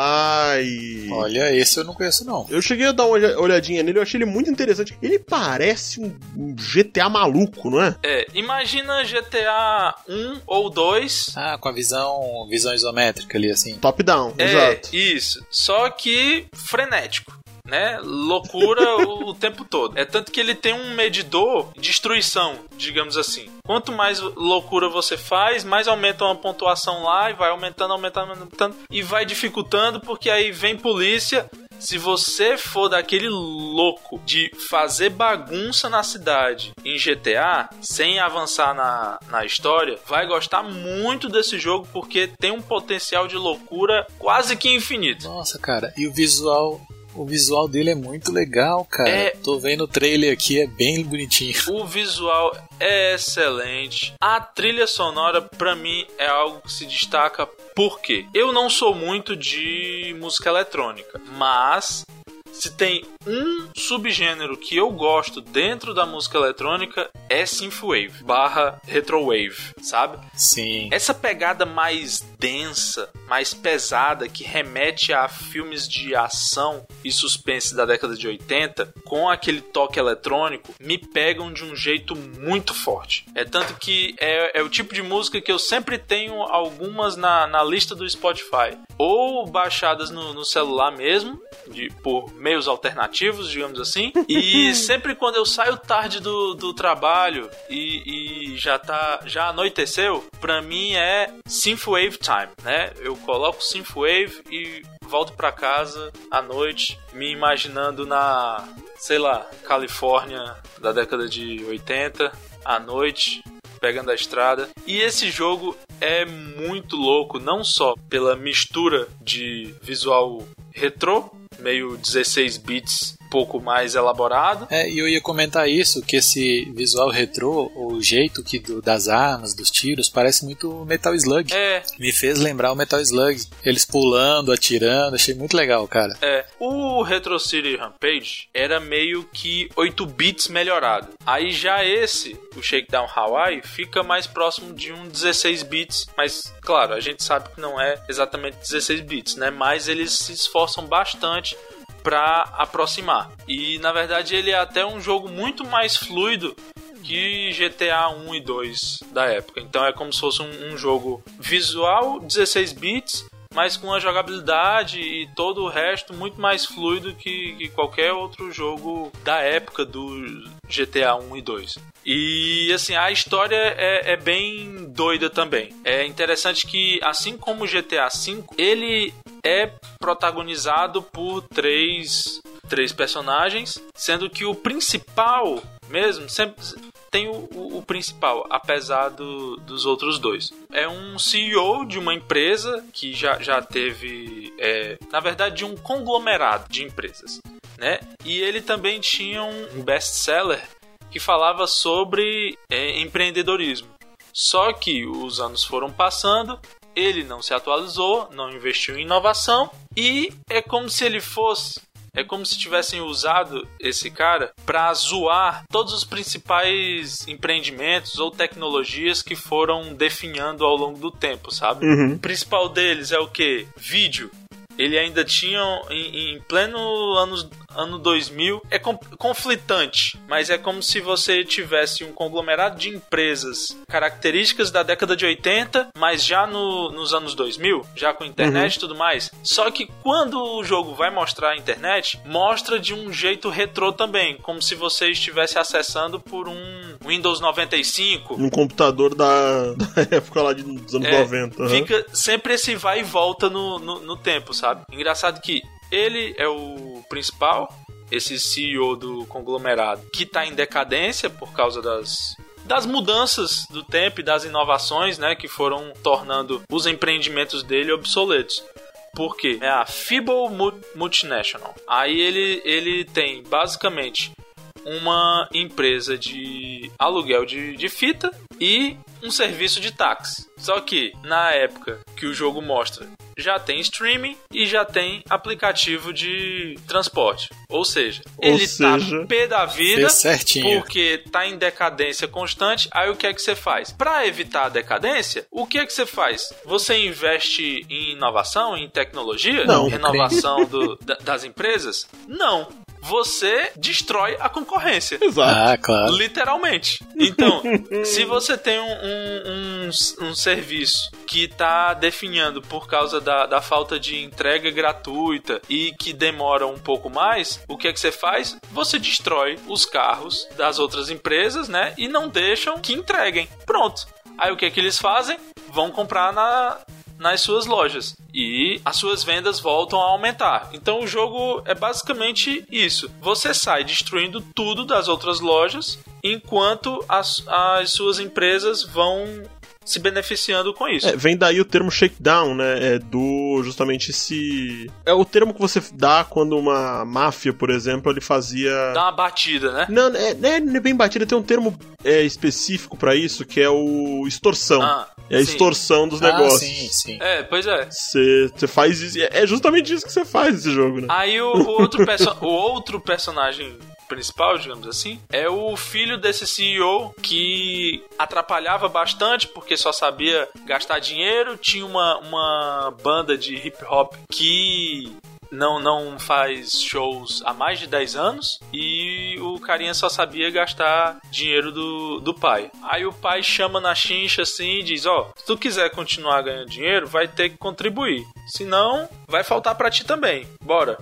Hawaii.
Olha, esse eu não conheço não.
Eu cheguei a dar uma olha- olhadinha nele, eu achei ele muito interessante. Ele parece um GTA maluco, não é?
É, imagina GTA 1 ou 2
Ah, com a visão, visão isométrica ali assim.
Top down,
É,
exato.
isso. Só que frenético. Né? Loucura o, tempo todo. É tanto que ele tem um medidor de destruição, digamos assim. Quanto mais loucura você faz, mais aumenta uma pontuação lá e vai aumentando, aumentando, aumentando e vai dificultando porque aí vem polícia. Se você for daquele louco de fazer bagunça na cidade em GTA, sem avançar na, na história, vai gostar muito desse jogo porque tem um potencial de loucura quase que infinito.
Nossa, cara, e o visual, o visual dele é muito legal, cara.
É.
Tô vendo o trailer aqui, é bem bonitinho.
O visual é excelente. A trilha sonora, pra mim, é algo que se destaca. Por quê? Eu não sou muito de música eletrônica, mas se tem um subgênero que eu gosto dentro da música eletrônica é synthwave barra retrowave, sabe?
Sim.
Essa pegada mais densa, mais pesada, que remete a filmes de ação e suspense da década de 80, com aquele toque eletrônico, me pegam de um jeito muito forte. É tanto que é, é o tipo de música que eu sempre tenho algumas na, na lista do Spotify, ou baixadas no, no celular mesmo, de, por meios alternativos, digamos assim. E sempre quando eu saio tarde do, do trabalho e, e já tá já anoiteceu, pra mim é synthwave time, né? Eu coloco synthwave e volto pra casa à noite, me imaginando na, sei lá, Califórnia da década de 80, à noite, pegando a estrada. E esse jogo é muito louco, não só pela mistura de visual retrô, meio 16 bits, pouco mais elaborado.
É, e eu ia comentar isso, que esse visual retrô, o jeito que do- das armas, dos tiros, parece muito Metal Slug.
É,
Me fez lembrar o Metal Slug. Eles pulando, atirando, achei muito legal, cara.
É, o Retro City Rampage era meio que 8 bits melhorado. Aí já esse, o Shakedown Hawaii, fica mais próximo de um 16 bits, mas claro, a gente sabe que não é exatamente 16 bits, né? Mas eles se esforçam bastante para aproximar. E na verdade ele é até um jogo muito mais fluido que GTA 1 e 2 da época. Então é como se fosse um, um jogo visual 16 bits, mas com a jogabilidade e todo o resto muito mais fluido que, que qualquer outro jogo da época do GTA 1 e 2. E assim, a história é, é bem doida também. É interessante que, assim como o GTA V, ele é protagonizado por três, três personagens, sendo que o principal mesmo sempre tem o, o- o principal, apesar do- dos outros dois. É um CEO de uma empresa que já, já teve, é, na verdade, de um conglomerado de empresas, né? E ele também tinha um best-seller que falava sobre é, empreendedorismo. Só que os anos foram passando, ele não se atualizou, não investiu em inovação e é como se ele fosse é como se tivessem usado esse cara para zoar todos os principais empreendimentos ou tecnologias que foram definhando ao longo do tempo, sabe? O principal deles é o que? Vídeo. Ele ainda tinha em, em pleno anos, ano 2000. É conflitante, mas é como se você tivesse um conglomerado de empresas características da década de 80, mas já no- nos anos 2000, já com internet e tudo mais. Só que quando o jogo vai mostrar a internet, mostra de um jeito retrô também, como se você estivesse acessando por um Windows 95.
Um computador da, da época lá de, dos anos
É,
90. aham.
Fica sempre esse vai e volta no, no, no tempo, sabe? Engraçado que ele é o principal, esse CEO do conglomerado, que tá em decadência por causa das. Das mudanças do tempo e das inovações, né, que foram tornando os empreendimentos dele obsoletos. Por quê? É a Feeble Mu- Multinational. Aí ele, ele tem basicamente uma empresa de aluguel de, de fita e um serviço de táxi. Só que na época que o jogo mostra, já tem streaming e já tem aplicativo de transporte. Ou seja,
Ou
ele
seja,
tá pé da vida porque tá em decadência constante. Aí o que é que você faz? Para evitar a decadência, o que é que você faz? Você investe em inovação, em tecnologia,
Não.
renovação do- da- das empresas? Não. Você destrói a concorrência.
Exato.
Ah, claro.
Literalmente. Então, se você tem um, um, um- um serviço que está definhando por causa da, da falta de entrega gratuita e que demora um pouco mais, o que é que você faz? Você destrói os carros das outras empresas, né? E não deixam que entreguem. Pronto. Aí o que é que eles fazem? Vão comprar na, nas suas lojas e as suas vendas voltam a aumentar. Então o jogo é basicamente isso. Você sai destruindo tudo das outras lojas enquanto as, as suas empresas vão se beneficiando com isso.
É, vem daí o termo shakedown, né? É do justamente esse. É o termo que você dá quando uma máfia, por exemplo, ele fazia.
Dá uma batida, né?
Não, é, não é- é bem batida, tem um termo é, específico pra isso, que é o extorsão.
Ah,
é a
sim.
extorsão dos
Ah,
negócios.
sim, sim.
É, pois é.
Você você faz isso. É justamente isso que você faz nesse jogo, né?
Aí o, o outro, perso- o outro personagem principal, digamos assim, é o filho desse CEO que atrapalhava bastante porque só sabia gastar dinheiro, tinha uma, uma banda de hip hop que não, não faz shows há mais de 10 anos e o carinha só sabia gastar dinheiro do, do pai. Aí o pai chama na chincha assim e diz: Ó, se tu quiser continuar ganhando dinheiro, vai ter que contribuir. Senão, vai faltar pra ti também. Bora.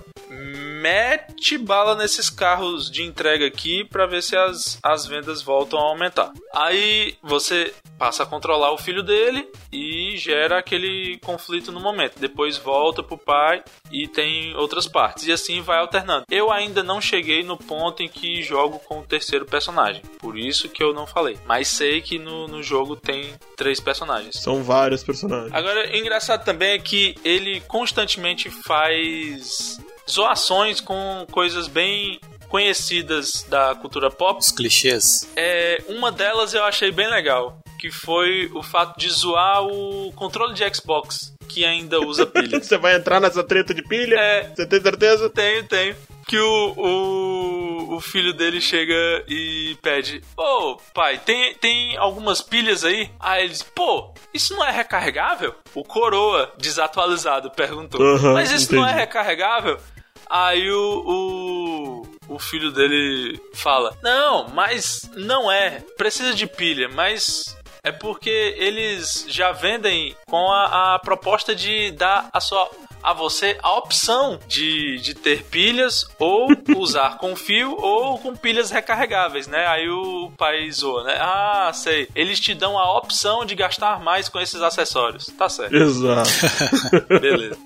Mete bala nesses carros de entrega aqui pra ver se as, as vendas voltam a aumentar. Aí você passa a controlar o filho dele e gera aquele conflito no momento. Depois volta pro pai e tem outras partes. E assim vai alternando. Eu ainda não cheguei no ponto em que jogo com o terceiro personagem. Por isso que eu não falei. Mas sei que no, no jogo tem três personagens.
São vários personagens.
Agora, engraçado também é que ele constantemente faz zoações com coisas bem conhecidas da cultura pop.
Os clichês.
É, uma delas eu achei bem legal, que foi o fato de zoar o controle de Xbox, que ainda usa pilha.
Você vai entrar nessa treta de pilha?
É.
Você tem certeza?
Tenho, tenho. Que o, o, o filho dele chega e pede: Ô pai, tem, tem algumas pilhas aí? Aí ele diz: Pô, isso não é recarregável? O coroa, desatualizado, perguntou:
Aham,
Mas isso não é
entendi.
recarregável? Aí o, o, o filho dele fala: Não, mas não é. Precisa de pilha, mas é porque eles já vendem com a, a proposta de dar a sua a você a opção de, de ter pilhas ou usar com fio ou com pilhas recarregáveis, né? Aí o pai zoa, né? Ah, sei. Eles te dão a opção de gastar mais com esses acessórios. Tá certo.
Exato.
Beleza.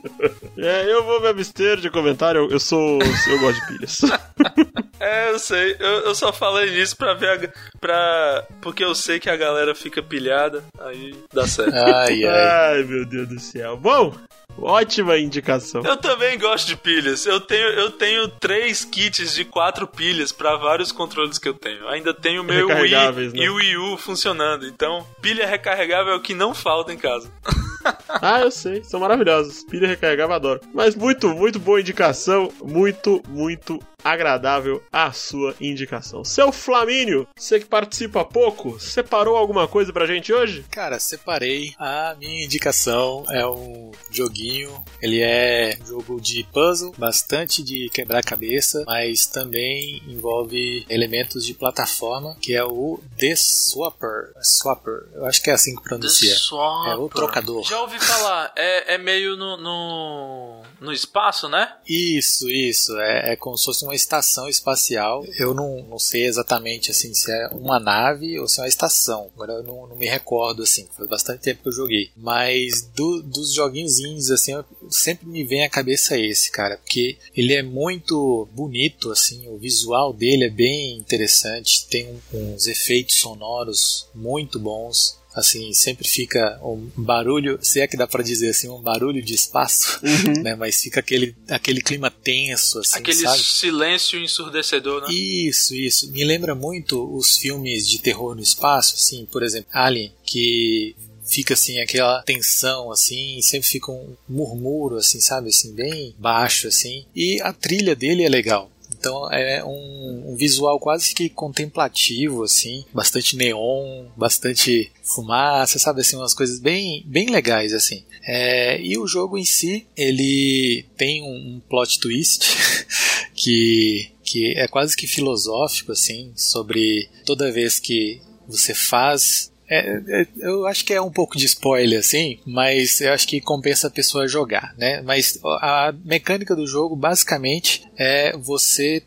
É, eu vou me abster de comentário, eu, eu sou. Eu gosto de pilhas.
É, eu sei. Eu, eu só falei nisso pra ver a, pra Porque eu sei que a galera fica pilhada, aí dá certo.
Ai, ai.
Ai, meu Deus do céu. Bom, ótima indicação.
Eu também gosto de pilhas. Eu tenho, eu tenho três kits de quatro pilhas pra vários controles que eu tenho. Ainda tenho o meu Wii
Recarregáveis, né?
e o Wii U funcionando. Então, pilha recarregável é o que não falta em casa.
Ah, eu sei, são maravilhosos. Pilha recarregável, adoro. Mas muito, muito boa indicação. Muito, muito agradável a sua indicação. Seu Flamínio, você que participa pouco, separou alguma coisa pra gente hoje?
Cara, separei. A minha indicação é um joguinho. Ele é um jogo de puzzle, bastante de quebrar-cabeça, mas também envolve elementos de plataforma, que é o The Swapper. Swapper, eu acho que é assim que pronuncia. É o trocador.
Já ouvi falar. É, é meio no, no, no espaço, né?
Isso, isso. É, é como se fosse uma estação espacial. Eu não, não sei exatamente assim se é uma nave ou se é uma estação. Agora eu não, não me recordo assim. Faz bastante tempo que eu joguei. Mas do- dos joguinhos indies, assim, sempre me vem à cabeça esse, cara. Porque ele é muito bonito, assim. O visual dele é bem interessante. Tem uns efeitos sonoros muito bons. Assim, sempre fica um barulho, se é que dá pra dizer assim, um barulho de espaço, né? Mas fica aquele, aquele clima tenso, assim,
Aquele
sabe?
silêncio ensurdecedor, né?
Isso, isso. Me lembra muito os filmes de terror no espaço, assim, por exemplo, Alien, que fica assim aquela tensão assim, sempre fica um murmúrio assim, sabe, assim bem baixo assim. E a trilha dele é legal. Então é um, um visual quase que contemplativo assim, bastante neon, bastante fumaça, sabe assim, umas coisas bem bem legais assim. É, e o jogo em si, ele tem um, um plot twist que, que é quase que filosófico, assim, sobre toda vez que você faz. É- é- eu acho que é um pouco de spoiler, assim, mas eu acho que compensa a pessoa jogar, né? Mas a mecânica do jogo, basicamente, é você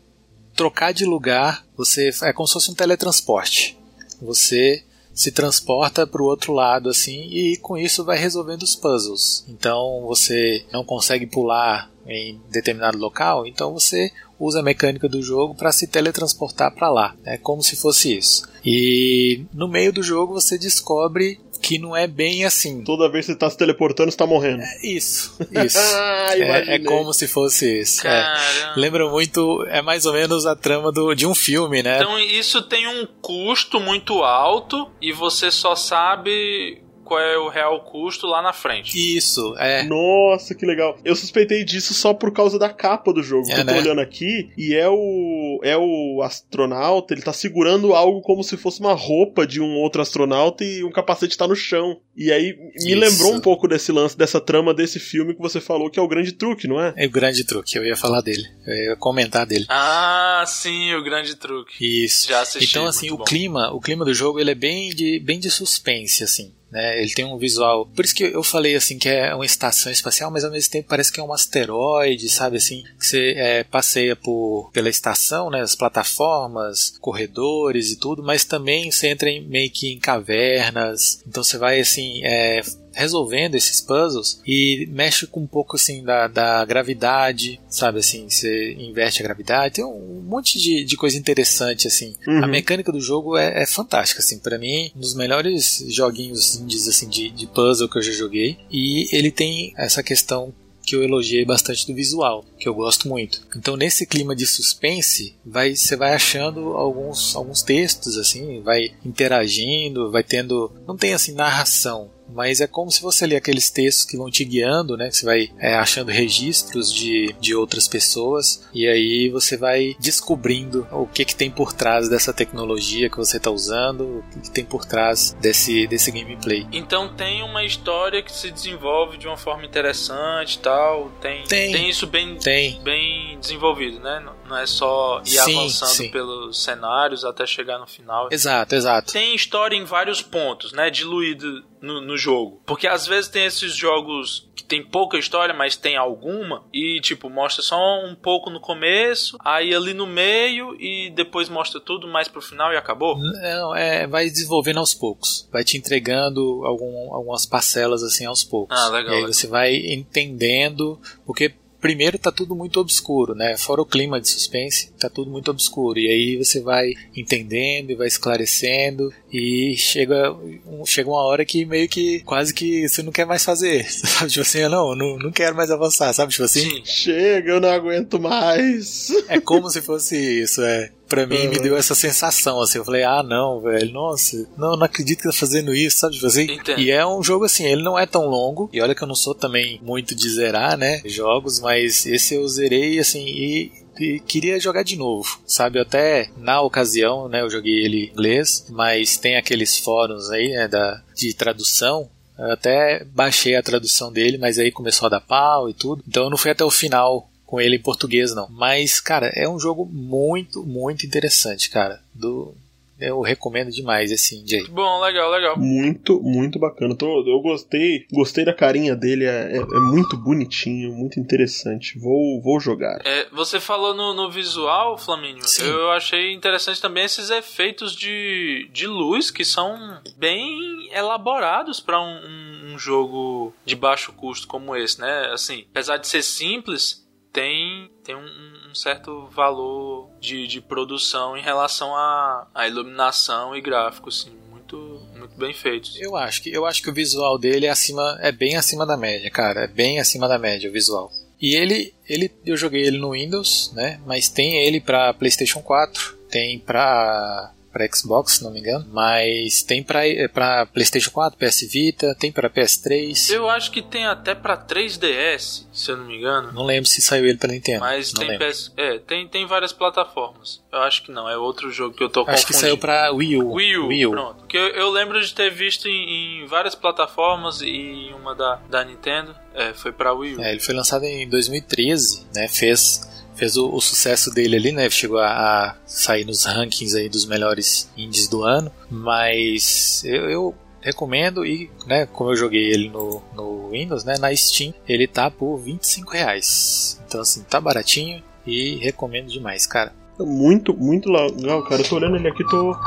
trocar de lugar, você é como se fosse um teletransporte. Você se transporta para o outro lado assim e com isso vai resolvendo os puzzles. Então você não consegue pular em determinado local, então você usa a mecânica do jogo para se teletransportar para lá. É como se fosse isso. E no meio do jogo você descobre que não é bem assim.
Toda vez que você tá se teleportando, você tá morrendo.
Isso, isso.
Ah,
é, é como se fosse isso. É.
Caramba.
Lembra muito, é mais ou menos a trama do, de um filme, né?
Então isso tem um custo muito alto e você só sabe qual é o real custo lá na frente.
Isso, é.
Nossa, que legal. Eu suspeitei disso só por causa da capa do jogo.
É,
que eu tô
né?
olhando aqui e é o é o astronauta, ele tá segurando algo como se fosse uma roupa de um outro astronauta e um capacete tá no chão. E aí me
Isso.
lembrou um pouco desse lance, dessa trama desse filme que você falou que é o grande truque, não é?
É o grande truque, eu ia falar dele. Eu ia comentar dele.
Ah, sim, o grande truque.
Isso.
Já assisti,
Então assim,
muito
o
bom.
clima, o clima do jogo ele é bem de bem de suspense assim. Né? Ele tem um visual. Por isso que eu falei assim que é uma estação espacial, mas ao mesmo tempo parece que é um asteroide, sabe assim, que você é, passeia por pela estação, né, as plataformas, corredores e tudo, mas também você entra em, meio que em cavernas. Então você vai assim, é, resolvendo esses puzzles e mexe com um pouco assim da, da gravidade, sabe assim, você inverte a gravidade, tem um monte de, de coisa interessante assim.
Uhum.
A mecânica do jogo é, é fantástica assim, para mim, um dos melhores joguinhos indies assim de, de puzzle que eu já joguei e ele tem essa questão que eu elogiei bastante do visual, que eu gosto muito. Então nesse clima de suspense, vai você vai achando alguns alguns textos assim, vai interagindo, vai tendo, não tem assim narração, mas é como se você lê aqueles textos que vão te guiando, né? Você vai é, achando registros de, de outras pessoas e aí você vai descobrindo o que, que tem por trás dessa tecnologia que você está usando, o que, tem por trás desse, desse gameplay.
Então tem uma história que se desenvolve de uma forma interessante e tal. Tem,
Tem.
isso bem,
Tem.
bem desenvolvido, né? Não- Não é só ir
Sim,
avançando
sim.
pelos cenários até chegar no final.
Exato, exato.
Tem história em vários pontos, né? Diluído no, no jogo. Porque às vezes tem esses jogos que tem pouca história, mas tem alguma. E, tipo, mostra só um pouco no começo, aí ali no meio, e depois mostra tudo mais pro final e acabou.
Não, é, vai desenvolvendo aos poucos. Vai te entregando algum, algumas parcelas assim aos poucos.
Ah, legal,
E aí
legal.
você vai entendendo, porque primeiro tá tudo muito obscuro, né? Fora o clima de suspense, tá tudo muito obscuro. E aí você vai entendendo e vai esclarecendo e chega, um- chega uma hora que meio que quase que você não quer mais fazer. Sabe? Tipo assim, não, não, não quero mais avançar, sabe? Tipo assim,
Sim.
Chega, eu não aguento mais.
é como se fosse isso, é. Pra mim me deu essa sensação, assim, eu falei, ah não, velho, nossa, não, não acredito que tá fazendo isso, sabe, tipo assim?
Entendo.
E é um jogo assim, ele não é tão longo, e olha que eu não sou também muito de zerar, né, jogos, mas esse eu zerei, assim, e, e queria jogar de novo, sabe, até na ocasião, né, eu joguei ele em inglês, mas tem aqueles fóruns aí, né, da, de tradução, eu até baixei a tradução dele, mas aí começou a dar pau e tudo. Então eu não fui até o final com ele em português, não. Mas, cara, é um jogo muito, muito interessante, cara. Do... Eu recomendo demais esse indie aí.
Bom, legal, legal.
Muito, muito bacana. Tô- eu gostei, gostei da carinha dele, é, é- é muito bonitinho, muito interessante. Vou, vou jogar.
É, você falou no, no visual, Flamínio.
Sim.
Eu achei interessante também esses efeitos de, de luz que são bem elaborados para um, um- um jogo de baixo custo como esse, né? Assim, apesar de ser simples, tem, tem um, um certo valor de, de produção em relação à, à iluminação e gráfico, assim, muito, muito bem feitos.
Eu acho que eu acho que o visual dele é acima, é bem acima da média, cara. É bem acima da média o visual. E ele, ele, eu joguei ele no Windows, né? Mas tem ele pra PlayStation 4, tem pra para Xbox, se não me engano, mas tem para PlayStation 4, PS Vita, tem pra PS3.
Eu acho que tem até para 3DS, se eu não me engano.
Não lembro se saiu ele pra Nintendo.
Mas
não
tem,
lembro.
PS... é, tem, tem várias plataformas. Eu acho que não, é outro jogo que eu tô
Acho
confundindo.
que saiu pra Wii U.
Wii U, pronto. Porque eu, eu lembro de ter visto em, em várias plataformas e em uma da, da Nintendo. É, foi pra Wii U.
É, ele foi lançado em 2013, né? Fez fez o, o sucesso dele ali, né? Chegou a, a sair nos rankings aí dos melhores indies do ano, mas eu, eu recomendo e, né, como eu joguei ele no, no Windows, né, na Steam, ele tá por 25 reais. Então assim, tá baratinho e recomendo demais, cara.
Muito, muito legal, cara. Eu tô olhando ele aqui, tô,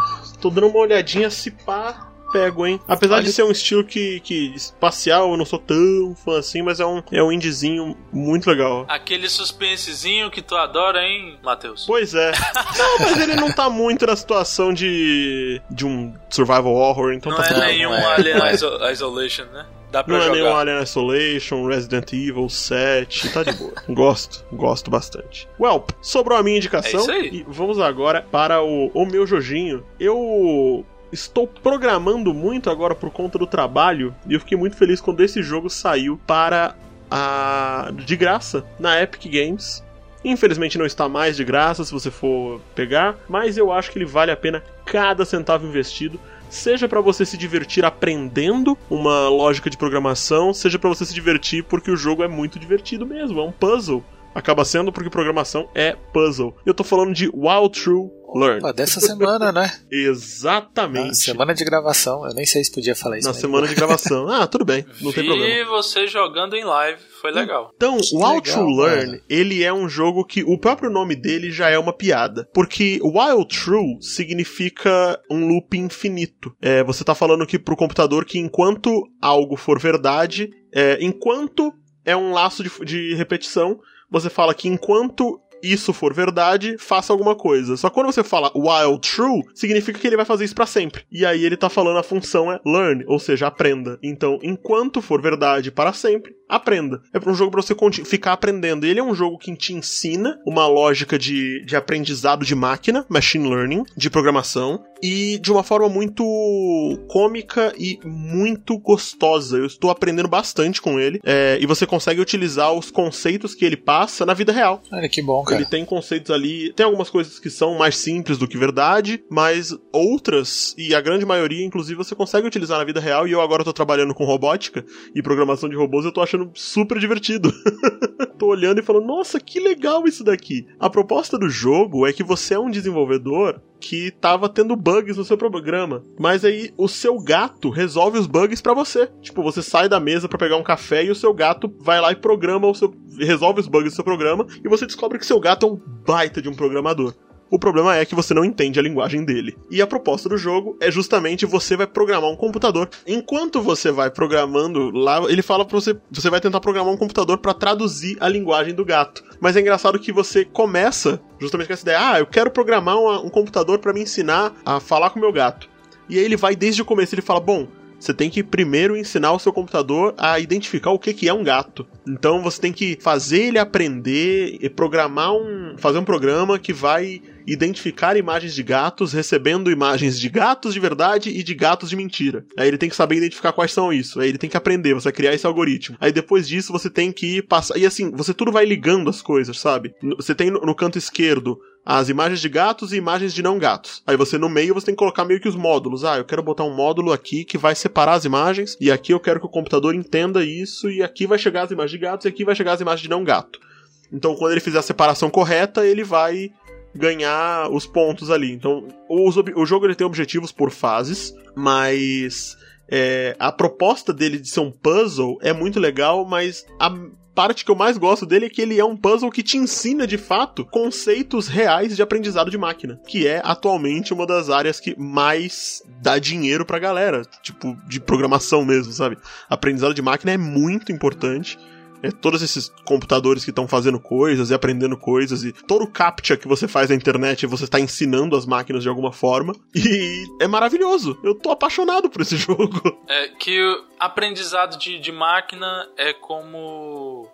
tô dando uma olhadinha se pá. Pego, hein? Apesar de ser um estilo que, que espacial, eu não sou tão fã assim, mas é um, é um indiezinho muito legal.
Aquele suspensezinho que tu adora, hein, Matheus?
Pois é. Não, mas ele não tá muito na situação de. de um survival horror, então
Não
tá
é
tudo
nenhum
não é,
Alien
é.
Iso- Isolation, né? Dá pra
Não é
jogar.
nenhum Alien Isolation, Resident Evil 7, tá de boa. gosto, gosto bastante. Well, sobrou a minha indicação.
É isso aí.
E vamos agora para o, o meu Jojinho. Eu estou programando muito agora por conta do trabalho e eu fiquei muito feliz quando esse jogo saiu para a. de graça na Epic Games. Infelizmente não está mais de graça se você for pegar, mas eu acho que ele vale a pena cada centavo investido seja para você se divertir aprendendo uma lógica de programação, seja para você se divertir porque o jogo é muito divertido mesmo, é um puzzle. Acaba sendo porque programação é puzzle. Eu tô falando de Wild True Learn.
Pô, dessa semana, né?
Exatamente.
Na semana de gravação, eu nem sei se podia falar isso.
Na
mas-
semana de gravação. Ah, tudo bem, não tem
Vi
problema.
você jogando em live, foi legal.
Então, o Wild
legal,
True Learn,
cara.
ele é um jogo que o próprio nome dele já é uma piada. Porque Wild True significa um loop infinito. É, você tá falando aqui pro computador que enquanto algo for verdade, é, enquanto é um laço de, de repetição, você fala que enquanto isso for verdade, faça alguma coisa. Só que quando você fala while true, significa que ele vai fazer isso pra sempre. E aí ele tá falando a função é learn, ou seja, aprenda. Então, enquanto for verdade para sempre, aprenda. É um jogo pra você ficar aprendendo. Ele é um jogo que te ensina uma lógica de, de aprendizado de máquina, machine learning, de programação, e de uma forma muito cômica e muito gostosa. Eu estou aprendendo bastante com ele. é, e você consegue utilizar os conceitos que ele passa na vida real.
Olha que bom, cara.
Ele tem conceitos ali. Tem algumas coisas que são mais simples do que verdade, mas outras, e a grande maioria, inclusive, você consegue utilizar na vida real. E eu agora tô trabalhando com robótica e programação de robôs, eu tô achando super divertido. tô olhando e falando, nossa, que legal isso daqui. A proposta do jogo é que você é um desenvolvedor que tava tendo bugs no seu programa, mas aí o seu gato resolve os bugs pra você. Tipo, você sai da mesa pra pegar um café e o seu gato vai lá e programa o seu resolve os bugs do seu programa e você descobre que seu gato é um baita de um programador. O problema é que você não entende a linguagem dele. E a proposta do jogo é justamente você vai programar um computador. Enquanto você vai programando lá, ele fala pra você, você vai tentar programar um computador para traduzir a linguagem do gato. Mas é engraçado que você começa justamente com essa ideia: ah, eu quero programar uma- um computador para me ensinar a falar com o meu gato. E aí ele vai desde o começo, ele fala: bom, você tem que primeiro ensinar o seu computador a identificar o que, que é um gato. Então você tem que fazer ele aprender e programar um. fazer um programa que vai identificar imagens de gatos, recebendo imagens de gatos de verdade e de gatos de mentira. Aí ele tem que saber identificar quais são isso. Aí ele tem que aprender, você vai criar esse algoritmo. Aí depois disso você tem que passar. E assim, você tudo vai ligando as coisas, sabe? Você tem no, no canto esquerdo as imagens de gatos e imagens de não gatos. Aí você no meio você tem que colocar meio que os módulos. Ah, eu quero botar um módulo aqui que vai separar as imagens e aqui eu quero que o computador entenda isso e aqui vai chegar as imagens de gatos e aqui vai chegar as imagens de não gato. Então quando ele fizer a separação correta, ele vai ganhar os pontos ali. Então os o jogo ele tem objetivos por fases, mas é, a proposta dele de ser um puzzle é muito legal, mas a parte que eu mais gosto dele é que ele é um puzzle que te ensina de fato conceitos reais de aprendizado de máquina, que é atualmente uma das áreas que mais dá dinheiro pra galera, tipo de programação mesmo, sabe? Aprendizado de máquina é muito importante. É, todos esses computadores que estão fazendo coisas e aprendendo coisas, e todo o captcha que você faz na internet você está ensinando as máquinas de alguma forma. E é maravilhoso. Eu tô apaixonado por esse jogo.
É que o aprendizado de, de máquina é como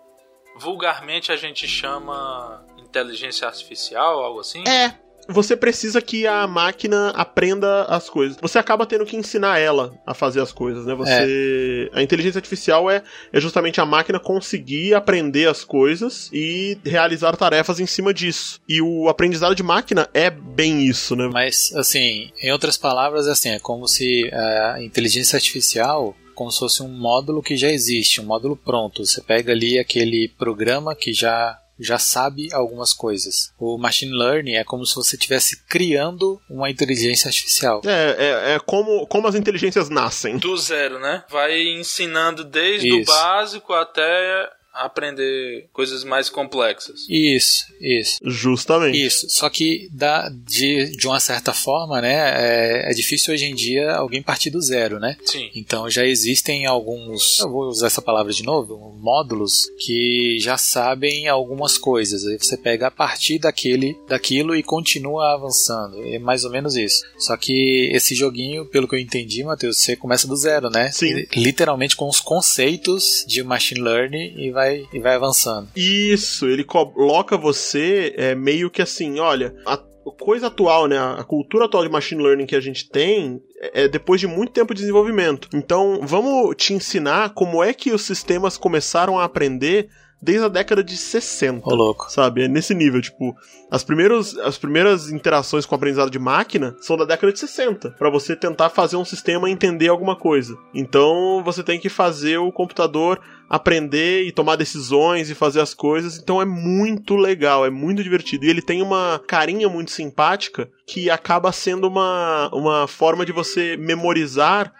vulgarmente a gente chama inteligência artificial, algo assim.
É. Você precisa que a máquina aprenda as coisas. Você acaba tendo que ensinar ela a fazer as coisas, né? Você. A inteligência artificial é, é justamente a máquina conseguir aprender as coisas e realizar tarefas em cima disso. E o aprendizado de máquina é bem isso, né?
Mas, assim, em outras palavras, assim, é como se a inteligência artificial como se fosse um módulo que já existe, um módulo pronto. Você pega ali aquele programa que já já sabe algumas coisas. O machine learning é como se você estivesse criando uma inteligência artificial.
É, é, é como, como as inteligências nascem.
Do zero, né? Vai ensinando desde
Isso.
o básico até aprender coisas mais complexas.
Isso, isso.
Justamente.
Isso, só que da, de, de uma certa forma, né, é, é difícil hoje em dia alguém partir do zero, né?
Sim.
Então já existem alguns, eu vou usar essa palavra de novo, módulos que já sabem algumas coisas. Aí você pega a partir daquele, daquilo e continua avançando. É mais ou menos isso. Só que esse joguinho, pelo que eu entendi, Matheus, você começa do zero, né?
Sim.
Literalmente com os conceitos de machine learning e vai, e vai avançando.
Isso, ele coloca você é, meio que assim, olha, a coisa atual, né, a cultura atual de machine learning que a gente tem é depois de muito tempo de desenvolvimento. Então, vamos te ensinar como é que os sistemas começaram a aprender desde a década de 60.
Ô, louco.
Sabe? É nesse nível, tipo, as primeiras, as primeiras interações com o aprendizado de máquina são da década de 60, para você tentar fazer um sistema entender alguma coisa. Então, você tem que fazer o computador aprender e tomar decisões e fazer as coisas. Então é muito legal, é muito divertido. E ele tem uma carinha muito simpática que acaba sendo uma, uma forma de você memorizar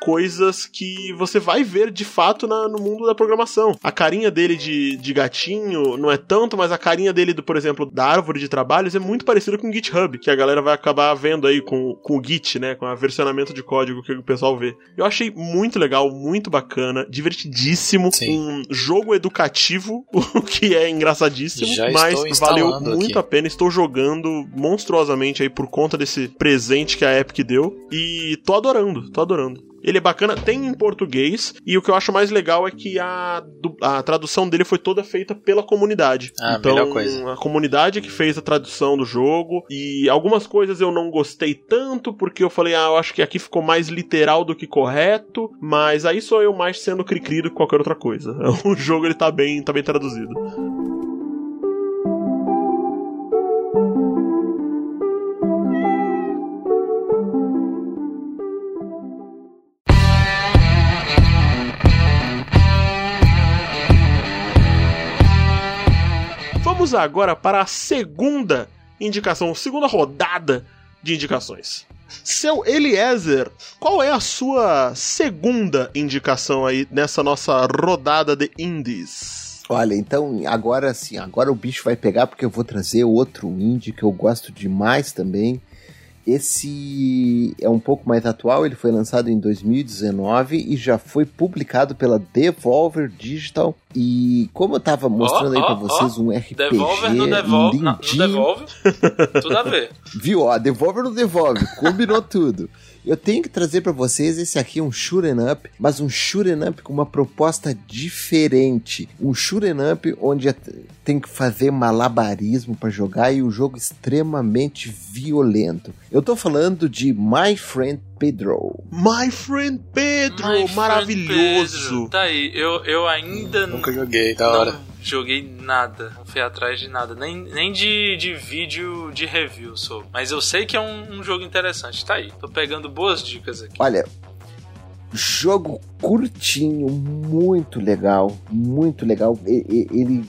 coisas que você vai ver de fato na- no mundo da programação. A carinha dele de, de gatinho não é tanto, mas a carinha dele, do, por exemplo, da árvore de trabalhos é muito parecida com o GitHub, que a galera vai acabar vendo aí com, com o Git, né? Com o versionamento de código que o pessoal vê. Eu achei muito legal, muito bacana, divertidíssimo,
Sim.
um jogo educativo, o que é engraçadíssimo,
Já
mas valeu muito
aqui.
a pena. Estou jogando monstruosamente aí por conta desse presente que a Epic deu e tô adorando, tô adorando. Ele é bacana, tem em português, e o que eu acho mais legal é que a, a tradução dele foi toda feita pela comunidade.
Ah,
então, a comunidade que fez a tradução do jogo, e algumas coisas eu não gostei tanto, porque eu falei, ah, eu acho que aqui ficou mais literal do que correto, mas aí sou eu mais sendo cri-cri do que qualquer outra coisa. O jogo ele tá bem, tá bem traduzido. Vamos agora para a segunda indicação, segunda rodada de indicações. Seu Eliezer, qual é a sua segunda indicação aí nessa nossa rodada de indies?
Olha, então agora sim, agora o bicho vai pegar porque eu vou trazer outro indie que eu gosto demais também. Esse é um pouco mais atual, ele foi lançado em 2019 e já foi publicado pela Devolver Digital. E como eu tava mostrando aí
ó,
pra vocês um RPG
Devolver no devolve. Não, no
lindinho.
devolve. Tudo a ver.
Viu? Ó, Devolver não devolve, combinou tudo. Eu tenho que trazer pra vocês esse aqui é um shoot'em up, mas um shoot'em up com uma proposta diferente. Um shoot'em up onde é- tem que fazer malabarismo pra jogar e o jogo extremamente violento. Eu tô falando de My Friend Pedro.
My Friend Pedro,
My friend
maravilhoso.
Pedro. Tá aí, eu, eu ainda
Nunca joguei, da hora.
Joguei nada. Não fui atrás de nada. Nem, nem de, de vídeo de review sou. Mas eu sei que é um, um jogo interessante. Tá aí. Tô pegando boas dicas aqui.
Olha, jogo curtinho, muito legal, muito legal. Ele,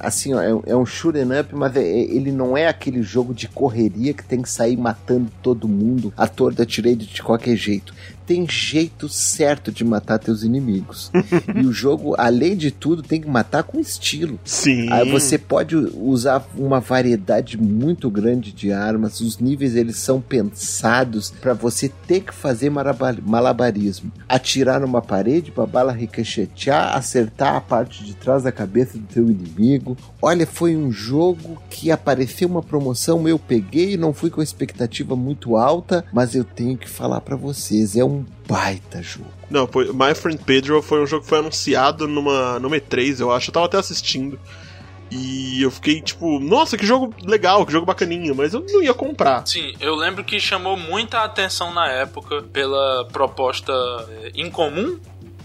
assim, ó, é um- é um shoot'em up, mas é- é- ele não é aquele jogo de correria que tem que sair matando todo mundo a torta direito de qualquer jeito. Tem jeito certo de matar teus inimigos. e o jogo, além de tudo, tem que matar com estilo.
Sim.
Aí você pode usar uma variedade muito grande de armas. Os níveis eles são pensados para você ter que fazer malabarismo, atirar numa parede para bala ricochetear, acertar a parte de trás da cabeça do teu inimigo. Olha, foi um jogo que apareceu uma promoção, eu peguei, não fui com expectativa muito alta, mas eu tenho que falar para vocês, é um baita jogo.
Não, foi, My Friend Pedro foi um jogo que foi anunciado numa, numa E3, eu acho. Eu tava até assistindo. E eu fiquei tipo, nossa, que jogo legal, que jogo bacaninha, mas eu não ia comprar.
Sim, eu lembro que chamou muita atenção na época pela proposta é, incomum,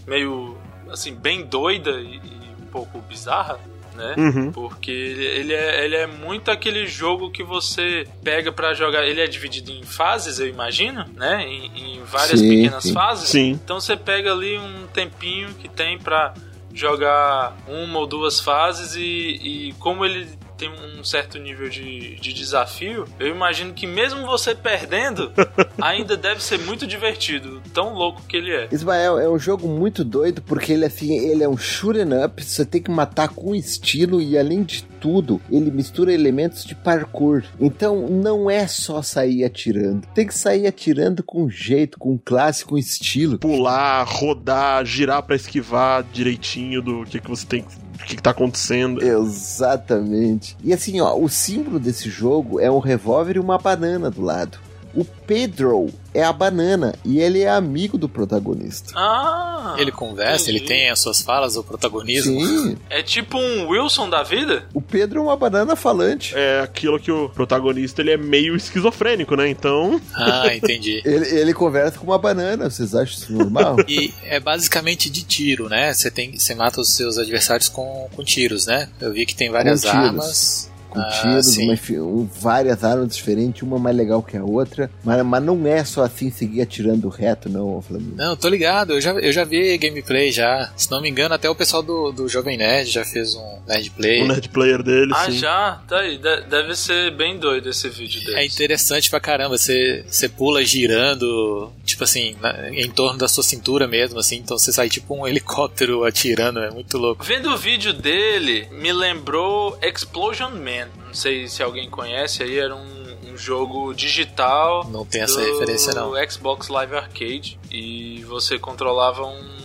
meio assim, bem doida e, e um pouco bizarra, né?
Uhum.
Porque ele, ele é, ele é muito aquele jogo que você pega pra jogar. Ele é dividido em fases, eu imagino, né? Em, em várias
Sim,
pequenas
sim.
fases.
Sim.
Então você pega ali um tempinho que tem pra jogar uma ou duas fases e, e como ele tem um certo nível de, de desafio, eu imagino que mesmo você perdendo, ainda deve ser muito divertido, tão louco que ele é.
Ismael, é um jogo muito doido porque ele assim, ele é um shoot'em up, você tem que matar com estilo e além de tudo, ele mistura elementos de parkour. Então não é só sair atirando, tem que sair atirando com jeito, com classe, com estilo.
Pular, rodar, girar pra esquivar direitinho do que, que você tem que. O que, que tá acontecendo?
Exatamente. E assim, ó, o símbolo desse jogo é um revólver e uma banana do lado. O Pedro é a banana e ele é amigo do protagonista.
Ah!
Ele conversa, ele tem as suas falas, o protagonismo.
Sim,
É tipo um Wilson da vida?
o Pedro é uma banana falante.
É aquilo que o protagonista ele é meio esquizofrênico, né? Então.
Ah, entendi.
Ele, ele conversa com uma banana, vocês acham isso normal?
E é basicamente de tiro, né? Você tem, você mata os seus adversários com, com tiros, né? Eu vi que tem várias armas.
Com
Ah,
tiros, uma um- várias armas diferentes, uma mais legal que a outra. Mas, mas não é só assim seguir atirando reto, não, Flamengo.
Não, tô ligado, eu já, eu já vi gameplay já. Se não me engano, até o pessoal do, do Jovem Nerd já fez um Nerd Play.
O nerd player dele,
Ah,
sim.
já? Tá aí. De- deve ser bem doido esse vídeo dele.
É interessante pra caramba, você, você pula girando, tipo assim, na- em torno da sua cintura mesmo, assim, então você sai tipo um helicóptero atirando, é muito louco.
Vendo o vídeo dele, me lembrou Explosion Man. Não sei se alguém conhece aí, era um, um jogo digital.
Não tem essa
do
referência não.
Xbox Live Arcade. E você controlava um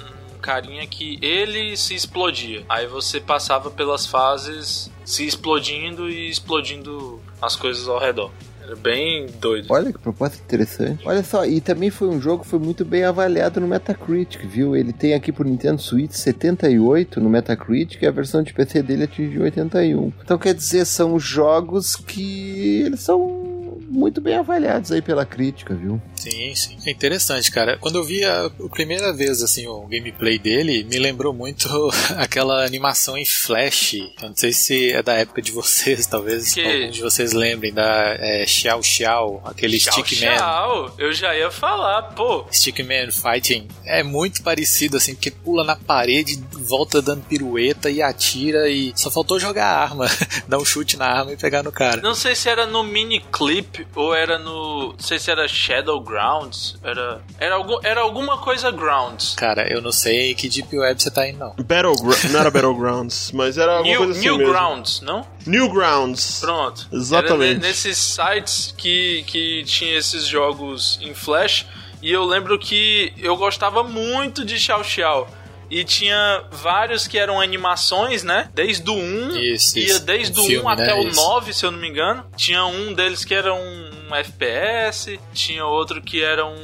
carinha que ele se explodia. Aí você passava pelas fases se explodindo e explodindo as coisas ao redor. Era bem doido.
Olha que proposta interessante. Olha só, e também foi um jogo que foi muito bem avaliado no Metacritic, viu? Ele tem aqui pro Nintendo Switch 78 no Metacritic e a versão de PC dele atingiu 81. Então quer dizer, são jogos que eles são muito bem avaliados aí pela crítica, viu?
Sim, sim. É interessante, cara. Quando eu vi a, a primeira vez assim o gameplay dele, me lembrou muito aquela animação em Flash. Eu não sei se é da época de vocês, talvez
Que?
alguns de vocês lembrem da é, Xiao Xiao, aquele
Tchau,
Stickman.
tchau. Eu já ia falar, pô.
Stickman Fighting é muito parecido, assim, porque pula na parede, volta dando pirueta e atira e só faltou jogar a arma, dar um chute na arma e pegar no cara.
Não sei se era no mini clip Ou era no. Não sei se era Shadow Grounds. Era. Era, algum, era alguma coisa Grounds.
Cara, eu não sei que Deep Web você tá indo, não.
Battlegrounds. Não era Battlegrounds, mas era alguma
New,
coisa assim
New
mesmo.
Grounds, não?
Newgrounds.
Pronto.
Exatamente.
Era ne- nesses sites que, que tinha esses jogos em Flash. E eu lembro que eu gostava muito de Xiao Xiao. E tinha vários que eram animações, né? Desde o 1.
Isso,
ia
isso.
desde
Um
o 1
filme,
até
né?
o
Isso.
9, se eu não me engano. Tinha um deles que era um, um FPS. Tinha outro que era um,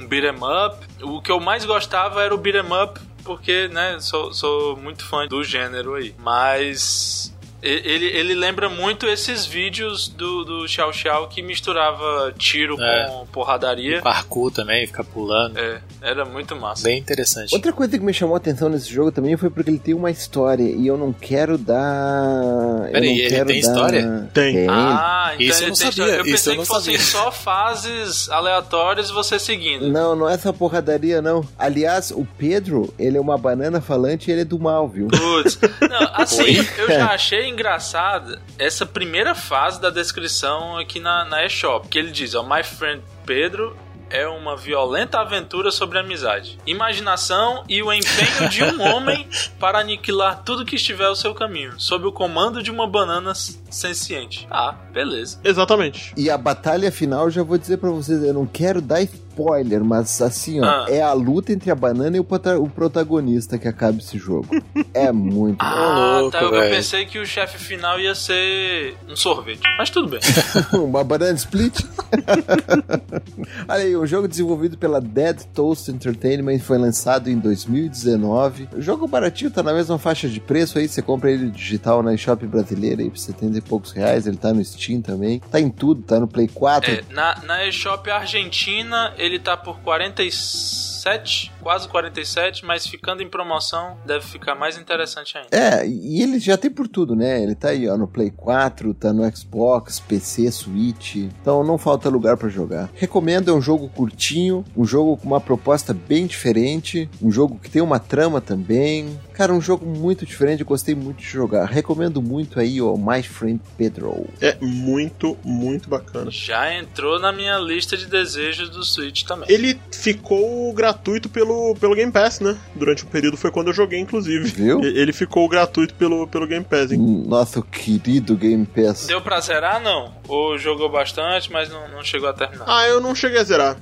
um beat'em up. O que eu mais gostava era o beat'em up. Porque, né, sou, sou muito fã do gênero aí. Mas e- ele, ele lembra muito esses vídeos do, do Xiao Xiao que misturava tiro
É.
com porradaria.
Parkour também, ficar pulando.
É, era muito massa.
Bem interessante.
Outra coisa que me chamou a atenção nesse jogo também foi porque ele tem uma história e eu não quero dar. eu
Peraí,
não
ele
quero
tem
dar...
história?
Tem.
Ah, então
Isso eu
ele
não
tem-
sabia,
Eu
isso
pensei
eu não
que fossem só fases aleatórias e você seguindo.
Não, não é só porradaria, não. Aliás, o Pedro, ele é uma banana falante e ele é do mal, viu?
Putz. Não, assim,
Oi?
eu já achei engraçada essa primeira fase da descrição aqui na, na eShop. Que ele diz, ó, My Friend Pedro é uma violenta aventura sobre amizade, imaginação e o empenho de um homem para aniquilar tudo que estiver ao seu caminho, sob o comando de uma banana senciente. Ah, beleza.
Exatamente.
E a batalha final, já vou dizer pra vocês, eu não quero dar spoiler, mas assim, ó,
Ah.
é a luta entre a banana e o, o protagonista que acaba esse jogo. é muito.
Ah,
louco,
tá. Eu pensei que o chefe final ia ser um sorvete. Mas tudo bem.
Uma banana split. Olha aí, um jogo desenvolvido pela Dead Toast Entertainment foi lançado em 2019. O jogo baratinho, tá na mesma faixa de preço aí, você compra ele digital na eShop brasileira aí por 70 e poucos reais, ele tá no Steam também. Tá em tudo, tá no Play 4.
É, na, na eShop Argentina ele tá por 47, quase 47, mas ficando em promoção deve ficar mais interessante ainda.
É, e ele já tem por tudo, né? Ele tá aí, ó, no Play 4, tá no Xbox, PC, Switch. Então não falta lugar pra jogar. Recomendo, é um jogo curtinho, um jogo com uma proposta bem diferente, um jogo que tem uma trama também. Cara, um jogo muito diferente, eu gostei muito de jogar. Recomendo muito aí, ó, My Friend Pedro.
É muito, muito bacana.
Já entrou na minha lista de desejos do Switch também.
Ele ficou gratuito pelo, pelo Game Pass, né? Durante um período foi quando eu joguei, inclusive.
Viu?
Ele ficou gratuito pelo, pelo Game Pass, hein?
Nosso querido Game Pass.
Deu pra zerar, não? Ou jogou bastante, mas não, não chegou a terminar?
Ah, eu não cheguei a zerar.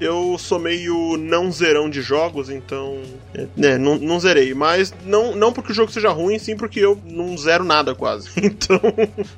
Eu sou meio não zerão de jogos, então. É, né, não, não zerei. Mas não, não porque o jogo seja ruim, sim porque eu não zero nada quase. Então,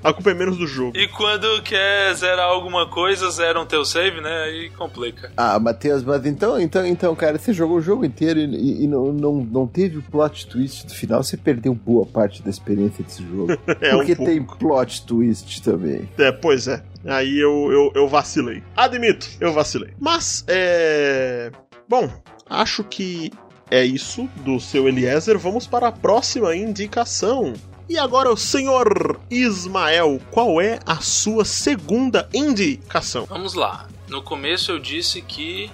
a culpa é menos do jogo.
E quando quer zerar alguma coisa, zera um teu save, né? Aí complica.
Ah, Matheus, mas então, então, então, cara, você jogou o jogo inteiro e, e- e não, não, não teve o plot twist do final, você perdeu boa parte da experiência desse jogo.
É, um
Porque
pouco.
tem plot twist também.
É, pois é. Aí eu, eu, eu vacilei. Admito, eu vacilei. Mas, é. Bom, acho que é isso do seu Eliezer. Vamos para a próxima indicação. E agora, o senhor Ismael, qual é a sua segunda indicação?
Vamos lá. No começo eu disse que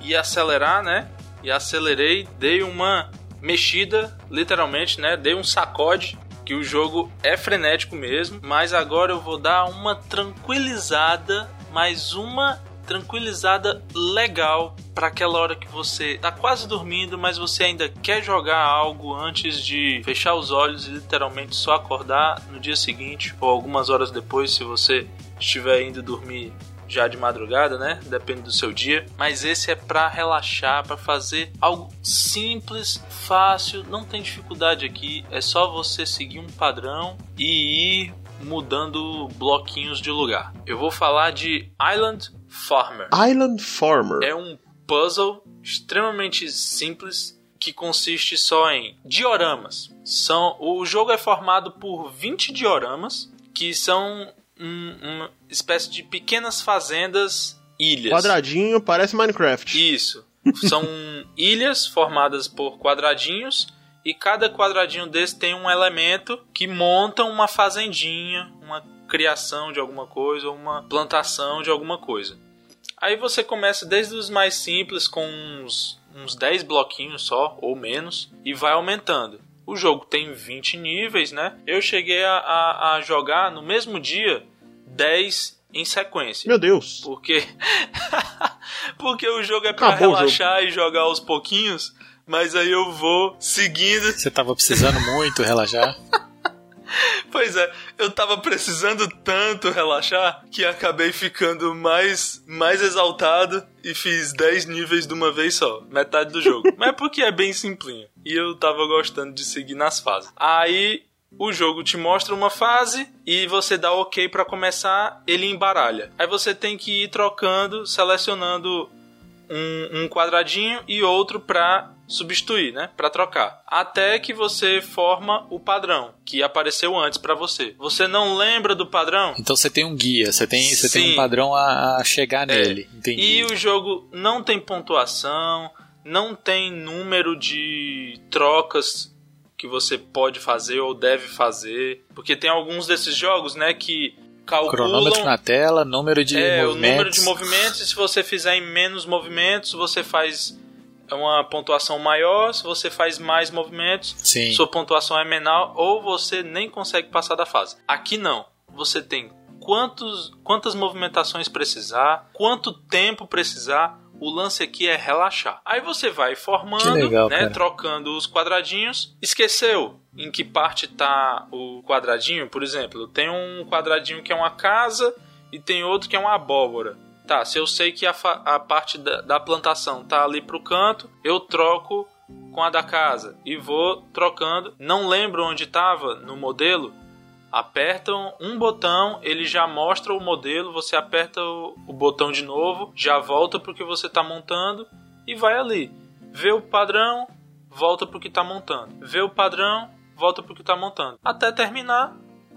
ia acelerar, né? E acelerei, dei uma mexida, literalmente, né? Dei um sacode, que o jogo é frenético mesmo, mas agora eu vou dar uma tranquilizada, mais uma tranquilizada legal para aquela hora que você tá quase dormindo, mas você ainda quer jogar algo antes de fechar os olhos e literalmente só acordar no dia seguinte ou algumas horas depois, se você estiver indo dormir já de madrugada, né? Depende do seu dia. Mas esse é para relaxar, para fazer algo simples, fácil, não tem dificuldade aqui. É só você seguir um padrão e ir mudando bloquinhos de lugar. Eu vou falar de Island Farmer.
Island Farmer.
É um puzzle extremamente simples que consiste só em dioramas. São, o jogo é formado por 20 dioramas que são um- uma espécie de pequenas fazendas ilhas.
Quadradinho, parece Minecraft.
Isso. São ilhas formadas por quadradinhos e cada quadradinho desse tem um elemento que monta uma fazendinha, uma criação de alguma coisa, ou uma plantação de alguma coisa. Aí você começa desde os mais simples, com uns, uns 10 bloquinhos só, ou menos, e vai aumentando. O jogo tem 20 níveis, né? Eu cheguei a, a, a jogar no mesmo dia 10 em sequência.
Meu Deus.
Porque. Porque o jogo é pra
Acabou o
relaxar e jogar aos pouquinhos, mas aí eu vou seguindo.
Você tava precisando muito relaxar.
Pois é, eu tava precisando tanto relaxar que acabei ficando mais, mais exaltado e fiz 10 níveis de uma vez só, metade do jogo. Mas é porque é bem simplinho. E eu tava gostando de seguir nas fases. Aí o jogo te mostra uma fase e você dá OK pra começar, ele embaralha. Aí você tem que ir trocando, selecionando um, um quadradinho e outro pra substituir, né? Pra trocar. Até que você forma o padrão que apareceu antes pra você. Você não lembra do padrão?
Então você tem um guia, você tem, você tem um padrão a, a chegar
É.
nele. Entendi.
E o jogo não tem pontuação, não tem número de trocas que você pode fazer ou deve fazer, porque tem alguns desses jogos, né, que
Cronômetro
calculam
na tela, número de
é, o
movimentos.
número de movimentos, e se você fizer em menos movimentos, você faz uma pontuação maior, se você faz mais movimentos,
Sim.
sua pontuação é menor ou você nem consegue passar da fase. Aqui não. Você tem quantos, quantas movimentações precisar, quanto tempo precisar. O lance aqui é relaxar. Aí você vai formando,
legal,
né, trocando os quadradinhos. Esqueceu em que parte tá o quadradinho? Por exemplo, tem um quadradinho que é uma casa e tem outro que é uma abóbora. Tá, se eu sei que a, a parte da, da plantação tá ali pro canto, eu troco com a da casa e vou trocando. Não lembro onde estava no modelo. Apertam um botão, ele já mostra o modelo. Você aperta o, o botão de novo, já volta pro que você está montando e vai ali. Vê o padrão, volta pro que está montando. Vê o padrão, volta pro que está montando. Até terminar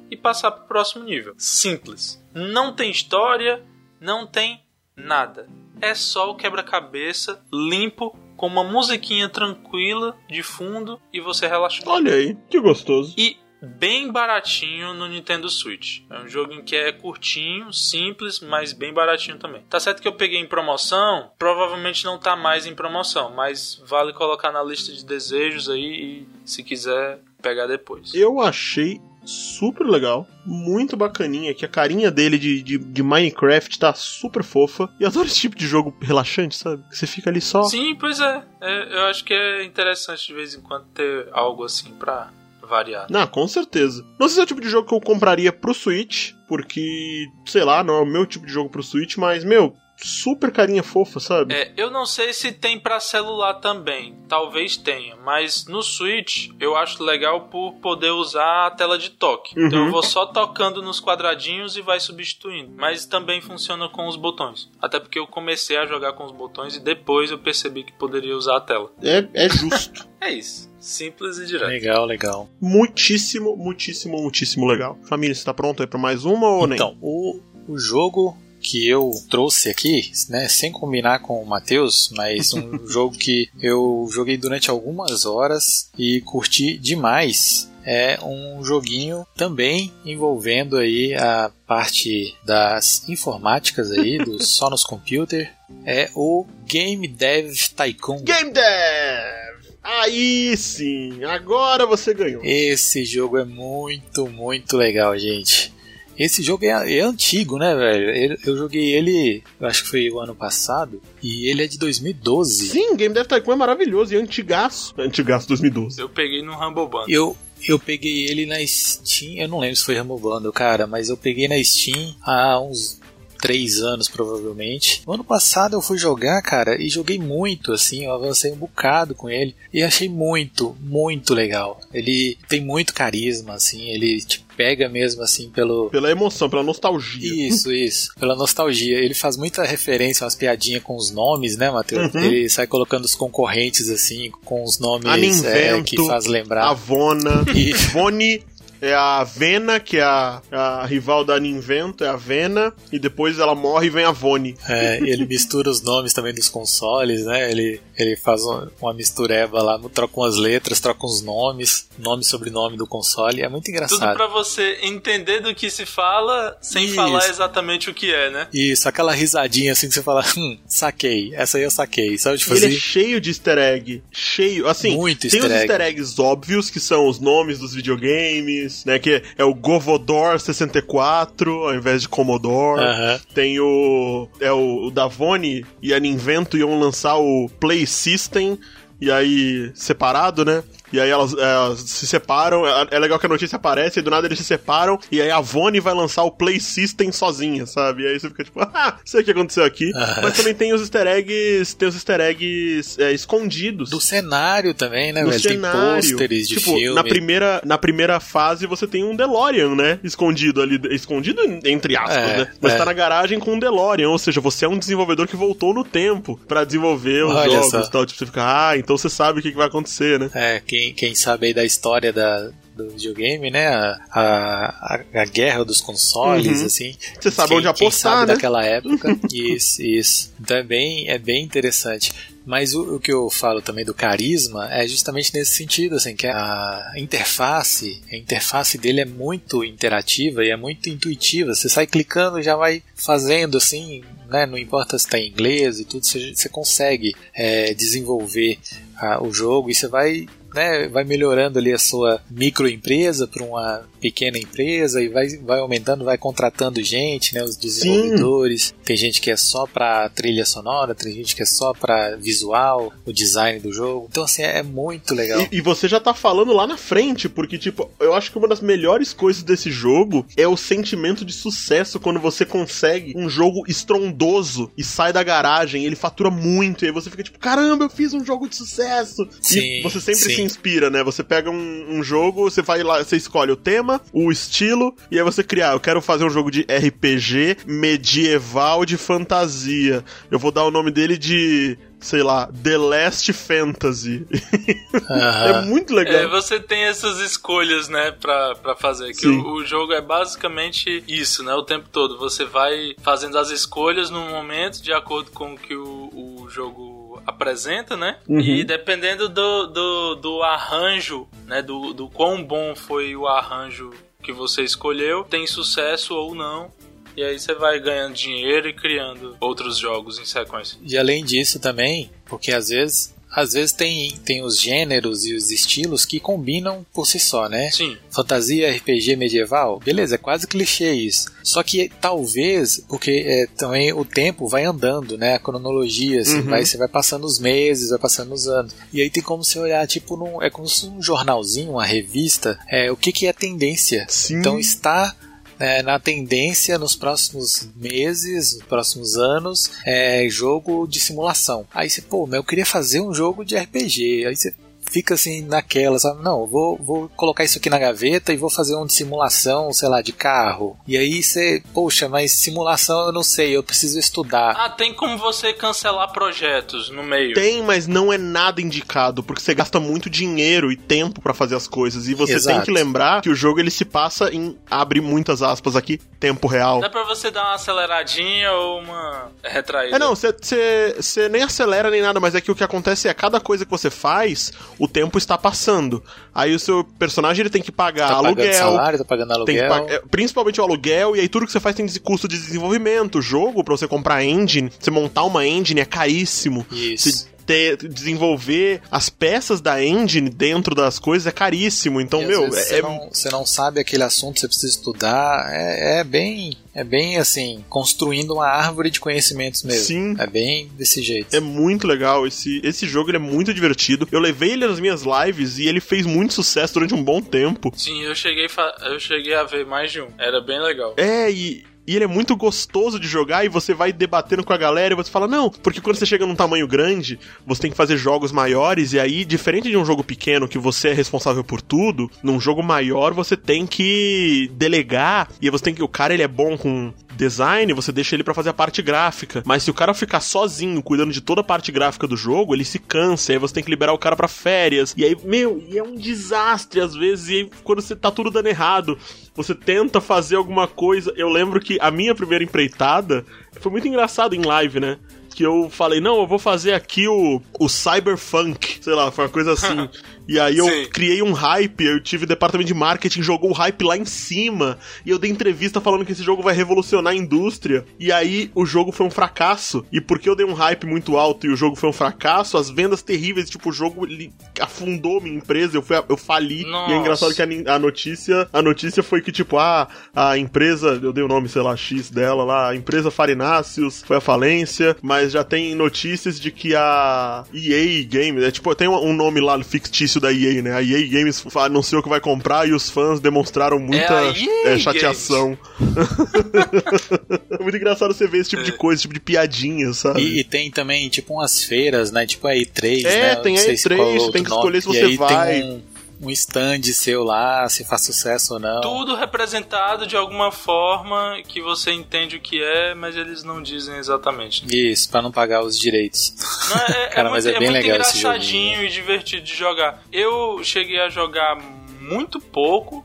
e passar pro próximo nível. Simples. Não tem história, não tem nada. É só o quebra-cabeça limpo com uma musiquinha tranquila de fundo e você relaxou.
Olha aí, que gostoso.
E bem baratinho no Nintendo Switch. É um jogo em que é curtinho, simples, mas bem baratinho também. Tá certo que eu peguei em promoção, provavelmente não tá mais em promoção, mas vale colocar na lista de desejos aí e se quiser pegar depois.
Eu achei super legal, muito bacaninha, que a carinha dele de, de, de Minecraft tá super fofa. E adoro esse tipo de jogo relaxante, sabe? Que você fica ali só.
Sim, pois é. É, Eu acho que é interessante de vez em quando ter algo assim pra variar.
Não, com certeza. Não sei se é o tipo de jogo que eu compraria pro Switch, porque, sei lá, não é o meu tipo de jogo pro Switch, mas, meu, super carinha fofa, sabe?
É, eu não sei se tem pra celular também. Talvez tenha, mas no Switch eu acho legal por poder usar a tela de toque. Então
Uhum.
eu vou só tocando nos quadradinhos e vai substituindo. Mas também funciona com os botões. Até porque eu comecei a jogar com os botões e depois eu percebi que poderia usar a tela.
É, é justo.
É isso. Simples e direto.
Legal, legal.
muitíssimo, muitíssimo, muitíssimo legal. Família, você tá pronto aí pra mais uma ou nem?
Então, o, o jogo que eu trouxe aqui, né, sem combinar com o Matheus, mas um jogo que eu joguei durante algumas horas e curti demais. É um joguinho também envolvendo aí a parte das informáticas aí, do só nos computer. É o Game Dev Tycoon.
Game Dev! Aí sim, agora você ganhou.
Esse jogo é muito, muito legal, gente. Esse jogo é, é antigo, né, velho? Eu joguei ele, eu acho que foi o ano passado, e ele é de 2012.
Sim, Game Dev Tycoon é maravilhoso e antigaço. Antigaço 2012.
Eu peguei no Humble Bundle.
Eu, eu peguei ele na Steam, eu não lembro se foi Bundle, cara, mas eu peguei na Steam há uns três anos, provavelmente. No ano passado eu fui jogar, cara, e joguei muito, assim, eu avancei um bocado com ele, e achei muito, muito legal. Ele tem muito carisma, assim, ele te pega mesmo, assim, pelo...
Pela emoção, pela nostalgia.
Isso, isso. Pela nostalgia. Ele faz muita referência, umas piadinhas com os nomes, né, Matheus?
Uhum.
Ele sai colocando os concorrentes, assim, com os nomes é, que faz lembrar.
A Vona.
E-
Vone é a Vena, que é a, a rival da Ninvento, é a Vena. E depois ela morre e vem a Vone.
É, e ele mistura os nomes também dos consoles, né? Ele, ele faz um- uma mistureba lá, troca umas letras, troca uns nomes, nome e sobrenome do console. É muito
Tudo
engraçado.
pra você entender do que se fala sem
Isso.
falar exatamente o que é, né?
Isso, aquela risadinha assim que você fala, hum, saquei, essa aí eu saquei. Sabe, tipo
Ele é
assim,
cheio de easter egg. Cheio. Assim,
Muito
tem
easter
os
egg.
easter eggs óbvios, que são os nomes dos videogames, Né? Que é o Govodor 64 ao invés de Commodore. Tem o. É o, o Davone e a Ninvento iam lançar o Play System. E aí, separado, né? E aí elas, elas se separam. É, é legal que a notícia aparece e do nada eles se separam. E aí a Vone vai lançar o Play System sozinha, sabe? E aí você fica tipo, ah, sei o que aconteceu aqui. Mas também tem os easter eggs. Tem os easter eggs é, escondidos.
Do cenário também, né, velho?
cenário.
Tem pôsteres de
tipo,
filme.
Na primeira, na primeira fase você tem um DeLorean, né? Escondido ali. Escondido entre aspas,
É,
né? Mas
é.
tá na garagem com um DeLorean. Ou seja, você é um desenvolvedor que voltou no tempo pra desenvolver os
Olha
jogos e tal. Tipo, você fica, ah, então você sabe o que, que vai acontecer, né?
É, quem, quem sabe aí da história da, do videogame, né? A, a, a- a guerra dos consoles,
Uhum.
assim.
Você sabe
quem,
onde
quem
apostar,
sabe
né?
daquela época. isso, isso. Então é bem, é bem interessante. Mas o, o que eu falo também do carisma é justamente nesse sentido, assim, que a interface, a interface dele é muito interativa e é muito intuitiva. Você sai clicando e já vai fazendo, assim, né? Não importa se está em inglês e tudo, você, você consegue é, desenvolver ah, o jogo e você vai né, vai melhorando ali a sua microempresa para uma pequena empresa e vai, vai aumentando, vai contratando gente, né, os desenvolvedores. Tem gente que é só para trilha sonora, tem gente que é só para visual, o design do jogo. Então assim é muito legal.
E, e você já tá falando lá na frente, porque, tipo, eu acho que uma das melhores coisas desse jogo é o sentimento de sucesso quando você consegue um jogo estrondoso e sai da garagem, ele fatura muito, e aí você fica tipo, caramba, eu fiz um jogo de sucesso.
Sim,
e você sempre
sim.
se inspira, né? Você pega um, um jogo, você vai lá, você escolhe o tema, o estilo, e aí você cria, ah, eu quero fazer um jogo de RPG medieval de fantasia. Eu vou dar o nome dele de. Sei lá, The Last Fantasy. É muito legal.
É, você tem essas escolhas, né, pra, pra fazer. Que o, o jogo é basicamente isso, né, o tempo todo. Você vai fazendo as escolhas no momento de acordo com o que o, o jogo apresenta, né?
Uhum.
E dependendo do, do, do arranjo, né, do, do quão bom foi o arranjo que você escolheu, tem sucesso ou não. E aí você vai ganhando dinheiro e criando outros jogos em sequência.
E além disso também, porque às vezes às vezes tem, tem os gêneros e os estilos que combinam por si só, né?
Sim.
fantasia RPG medieval, beleza, é quase clichê isso. Só que talvez, porque é, também o tempo vai andando, né? A cronologia, assim,
Uhum.
vai, você vai passando os meses, vai passando os anos. E aí tem como você olhar, tipo, num, é como se um jornalzinho, uma revista, é, o que, que é tendência.
Sim.
Então está é, na tendência nos próximos meses, nos próximos anos, é jogo de simulação. Aí você, pô, mas eu queria fazer um jogo de RPG. Aí você fica assim naquela, sabe? Não, eu vou, vou colocar isso aqui na gaveta e vou fazer um de simulação, sei lá, de carro. E aí você, poxa, mas simulação eu não sei, eu preciso estudar.
Ah, tem como você cancelar projetos no meio.
Tem, mas não é nada indicado, porque você gasta muito dinheiro e tempo pra fazer as coisas. E você
Exato.
tem que lembrar que o jogo ele se passa em, abre muitas aspas aqui, tempo real.
Dá pra você dar uma aceleradinha ou uma retraída.
É, não, você nem acelera nem nada, mas é que o que acontece é cada coisa que você faz, o tempo está passando. Aí o seu personagem ele tem que pagar
tá
aluguel,
salário, tá pagando aluguel.
pagar, é, principalmente o aluguel, e aí tudo que você faz tem custo de desenvolvimento. O jogo, pra você comprar engine, você montar uma engine é caríssimo.
Isso.
Você ter, desenvolver as peças da engine dentro das coisas é caríssimo. Então,
E
meu, é,
você, não, você não sabe aquele assunto, você precisa estudar. É, é bem, é bem assim, construindo uma árvore de conhecimentos mesmo.
Sim.
É bem desse jeito.
é muito legal. Esse, esse jogo ele é muito divertido. Eu levei ele nas minhas lives e ele fez muito sucesso durante um bom tempo.
Sim, eu cheguei, eu cheguei a ver mais de um. Era bem legal.
É, e. E ele é muito gostoso de jogar e você vai debatendo com a galera e você fala, não, porque quando você chega num tamanho grande, você tem que fazer jogos maiores, e aí, diferente de um jogo pequeno que você é responsável por tudo, num jogo maior você tem que delegar, e você tem que. O cara ele é bom com design, você deixa ele pra fazer a parte gráfica. Mas se o cara ficar sozinho cuidando de toda a parte gráfica do jogo, ele se cansa, e aí você tem que liberar o cara pra férias. E aí, meu, e é um desastre às vezes, e aí quando você tá tudo dando errado, você tenta fazer alguma coisa. Eu lembro que a minha primeira empreitada foi muito engraçado em live, né? que eu falei, não, eu vou fazer aqui o, o Cyberpunk, sei lá, foi uma coisa assim. E aí eu
Sim.
criei um hype, eu tive departamento de marketing, jogou o hype lá em cima, e eu dei entrevista falando que esse jogo vai revolucionar a indústria. E aí o jogo foi um fracasso. E porque eu dei um hype muito alto e o jogo foi um fracasso, as vendas terríveis, tipo, o jogo afundou minha empresa, eu, fui, eu fali.
Nossa.
E é engraçado que a, a notícia, a notícia foi que, tipo, ah, a empresa, eu dei o nome, sei lá, X dela lá, a empresa Farináceos foi à falência, mas já tem notícias de que a EA Games, é tipo, tem um um nome lá fictício da EA, né? A EA Games anunciou que vai comprar e os fãs demonstraram muita
a EA
é, chateação. é muito engraçado você ver esse tipo de coisa, esse tipo de piadinha, sabe?
E, e tem também, tipo, umas feiras, né? Tipo a E3,
É,
né?
tem a
sei se
E3,
qual é o outro
tem que
nome.
escolher se
E
você
aí
vai.
Tem um, um stand seu lá, se faz sucesso ou não.
Tudo representado de alguma forma que você entende o que é, mas eles não dizem exatamente.
Isso, pra não pagar os direitos.
Não, é, é
Cara,
muito,
mas é bem
muito
legal esse
engraçadinho
joguinho.
e divertido de jogar. Eu cheguei a jogar muito pouco,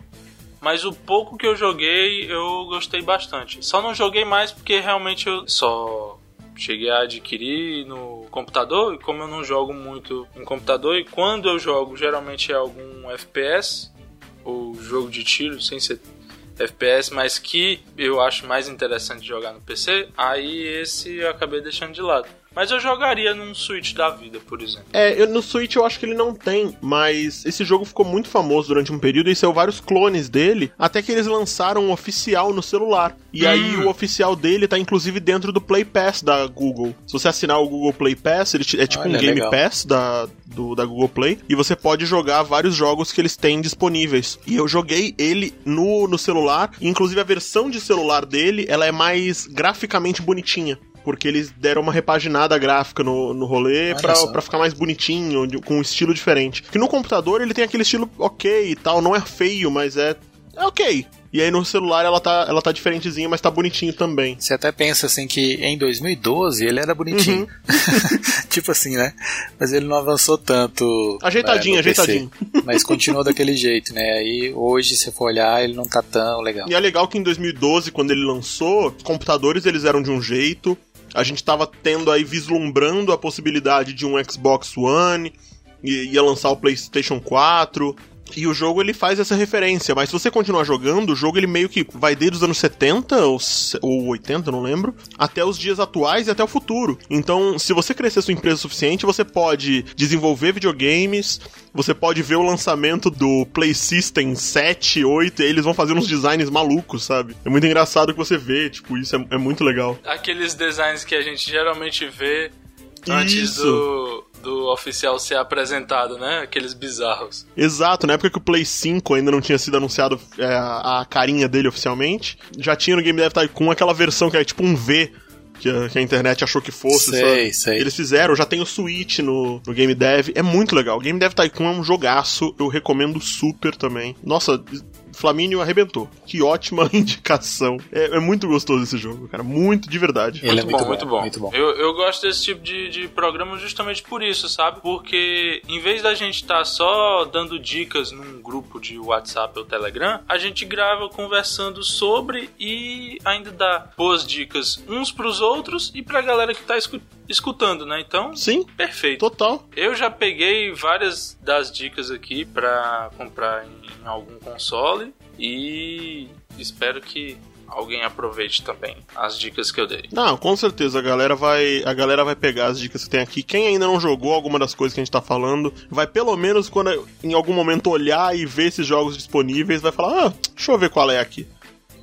mas o pouco que eu joguei eu gostei bastante. Só não joguei mais porque realmente eu só cheguei a adquirir no computador e como eu não jogo muito em computador e quando eu jogo geralmente é algum FPS ou jogo de tiro sem ser FPS, mas que eu acho mais interessante jogar no PC, aí esse eu acabei deixando de lado. Mas eu jogaria num Switch da vida, por exemplo.
É, eu- no Switch eu acho que ele não tem, mas esse jogo ficou muito famoso durante um período e saiu vários clones dele, até que eles lançaram um oficial no celular. E aí o oficial dele tá inclusive dentro do Play Pass da Google. Se você assinar o Google Play Pass, ele te- é tipo
Olha,
um Game
legal.
Pass da, do- da Google Play, e você pode jogar vários jogos que eles têm disponíveis. E eu joguei ele no, no celular, e inclusive a versão de celular dele, ela é mais graficamente bonitinha. Porque eles deram uma repaginada gráfica no, no rolê pra, pra ficar mais bonitinho, de- com um estilo diferente. Porque no computador ele tem aquele estilo ok e tal, não é feio, mas é, é ok. E aí no celular ela tá, ela tá diferentezinha, mas tá bonitinho também.
Você até pensa assim que em 2012 ele era bonitinho.
Uhum.
tipo assim, né? Mas ele não avançou tanto.
Ajeitadinho,
né, no PC.
ajeitadinho.
Mas continuou daquele jeito, né? Aí hoje, se for olhar, ele não tá tão legal.
E é legal que em 2012, quando ele lançou, os computadores eles eram de um jeito. A gente tava tendo aí vislumbrando a possibilidade de um Xbox One, ia lançar o PlayStation 4. E o jogo ele faz essa referência, mas se você continuar jogando, o jogo ele meio que vai desde os anos 70 ou, ou 80, não lembro, até os dias atuais e até o futuro. Então, se você crescer sua empresa o suficiente, você pode desenvolver videogames, você pode ver o lançamento do Play System 7, 8, e eles vão fazer uns designs malucos, sabe? É muito engraçado que você vê, tipo, isso é, é muito legal.
Aqueles designs que a gente geralmente vê antes
Isso.
do, do oficial ser apresentado, né? Aqueles bizarros.
Exato, na época que o Play 5 ainda não tinha sido anunciado é, a, carinha dele oficialmente, já tinha no Game Dev Tycoon aquela versão que é tipo um V, que a, que a internet achou que fosse,
Sei,
sabe?
sei.
Eles fizeram, já tem o Switch no, no Game Dev, é muito legal. O Game Dev Tycoon é um jogaço, eu recomendo super também. Nossa, Flamínio arrebentou. Que ótima indicação. É, é muito gostoso esse jogo, cara, muito de verdade.
Ele é
muito, bom,
muito
muito
bom, muito bom.
Eu, eu gosto desse tipo de, de programa justamente por isso, sabe? Porque em vez da gente estar só dando dicas num grupo de WhatsApp ou Telegram, a gente grava conversando sobre e ainda dá boas dicas uns pros outros e pra galera que tá escu- escutando, né? Então,
Sim,
perfeito.
total.
Eu já peguei várias das dicas aqui pra comprar em, em algum console e espero que alguém aproveite também as dicas que eu dei.
Não, com certeza a galera vai, a galera vai pegar as dicas que tem aqui. Quem ainda não jogou alguma das coisas que a gente tá falando, vai pelo menos quando em algum momento olhar e ver esses jogos disponíveis, vai falar: "Ah, deixa eu ver qual é aqui".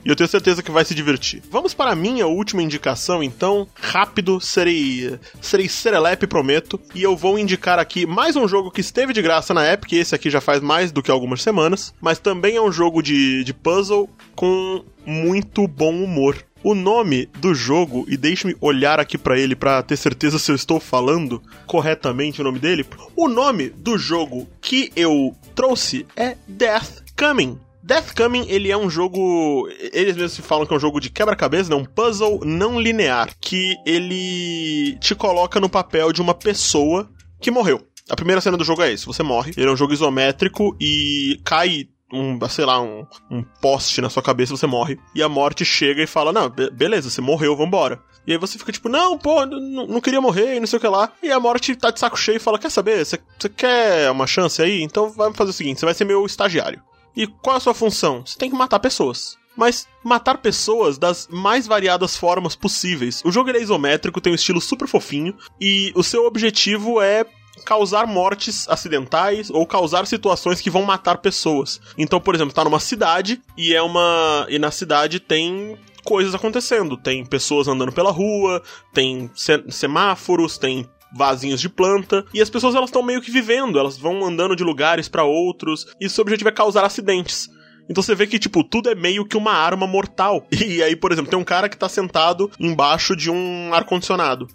E eu tenho certeza que vai se divertir. Vamos para a minha última indicação, então. Rápido, serei, serei serelepe, prometo. E eu vou indicar aqui mais um jogo que esteve de graça na Epic. Esse aqui já faz mais do que algumas semanas. Mas também é um jogo de, de puzzle com muito bom humor. O nome do jogo, e deixe-me olhar aqui pra ele pra ter certeza se eu estou falando corretamente o nome dele. O nome do jogo que eu trouxe é Death Coming. Death Coming, ele é um jogo. Eles mesmos falam que é um jogo de quebra-cabeça, né? um puzzle não linear. Que ele te coloca no papel de uma pessoa que morreu. A primeira cena do jogo é isso: você morre. Ele é um jogo isométrico e cai um, sei lá, um, um poste na sua cabeça, você morre. E a morte chega e fala: Não, be- beleza, você morreu, vambora. E aí você fica tipo, não, pô, não queria morrer e não sei o que lá. E a morte tá de saco cheio e fala: Quer saber? Você quer uma chance aí? Então vai fazer o seguinte: você vai ser meu estagiário. E qual é a sua função? Você tem que matar pessoas. Mas matar pessoas das mais variadas formas possíveis. O jogo é isométrico, tem um estilo super fofinho, e o seu objetivo é causar mortes acidentais ou causar situações que vão matar pessoas. Então, por exemplo, tá numa cidade e é uma. E na cidade tem coisas acontecendo. Tem pessoas andando pela rua, tem se- semáforos, tem vasinhos de planta e as pessoas elas estão meio que vivendo, elas vão andando de lugares pra outros e seu objetivo é causar acidentes. Então você vê que, tipo, tudo é meio que uma arma mortal. E aí, por exemplo, tem um cara que tá sentado embaixo de um ar-condicionado.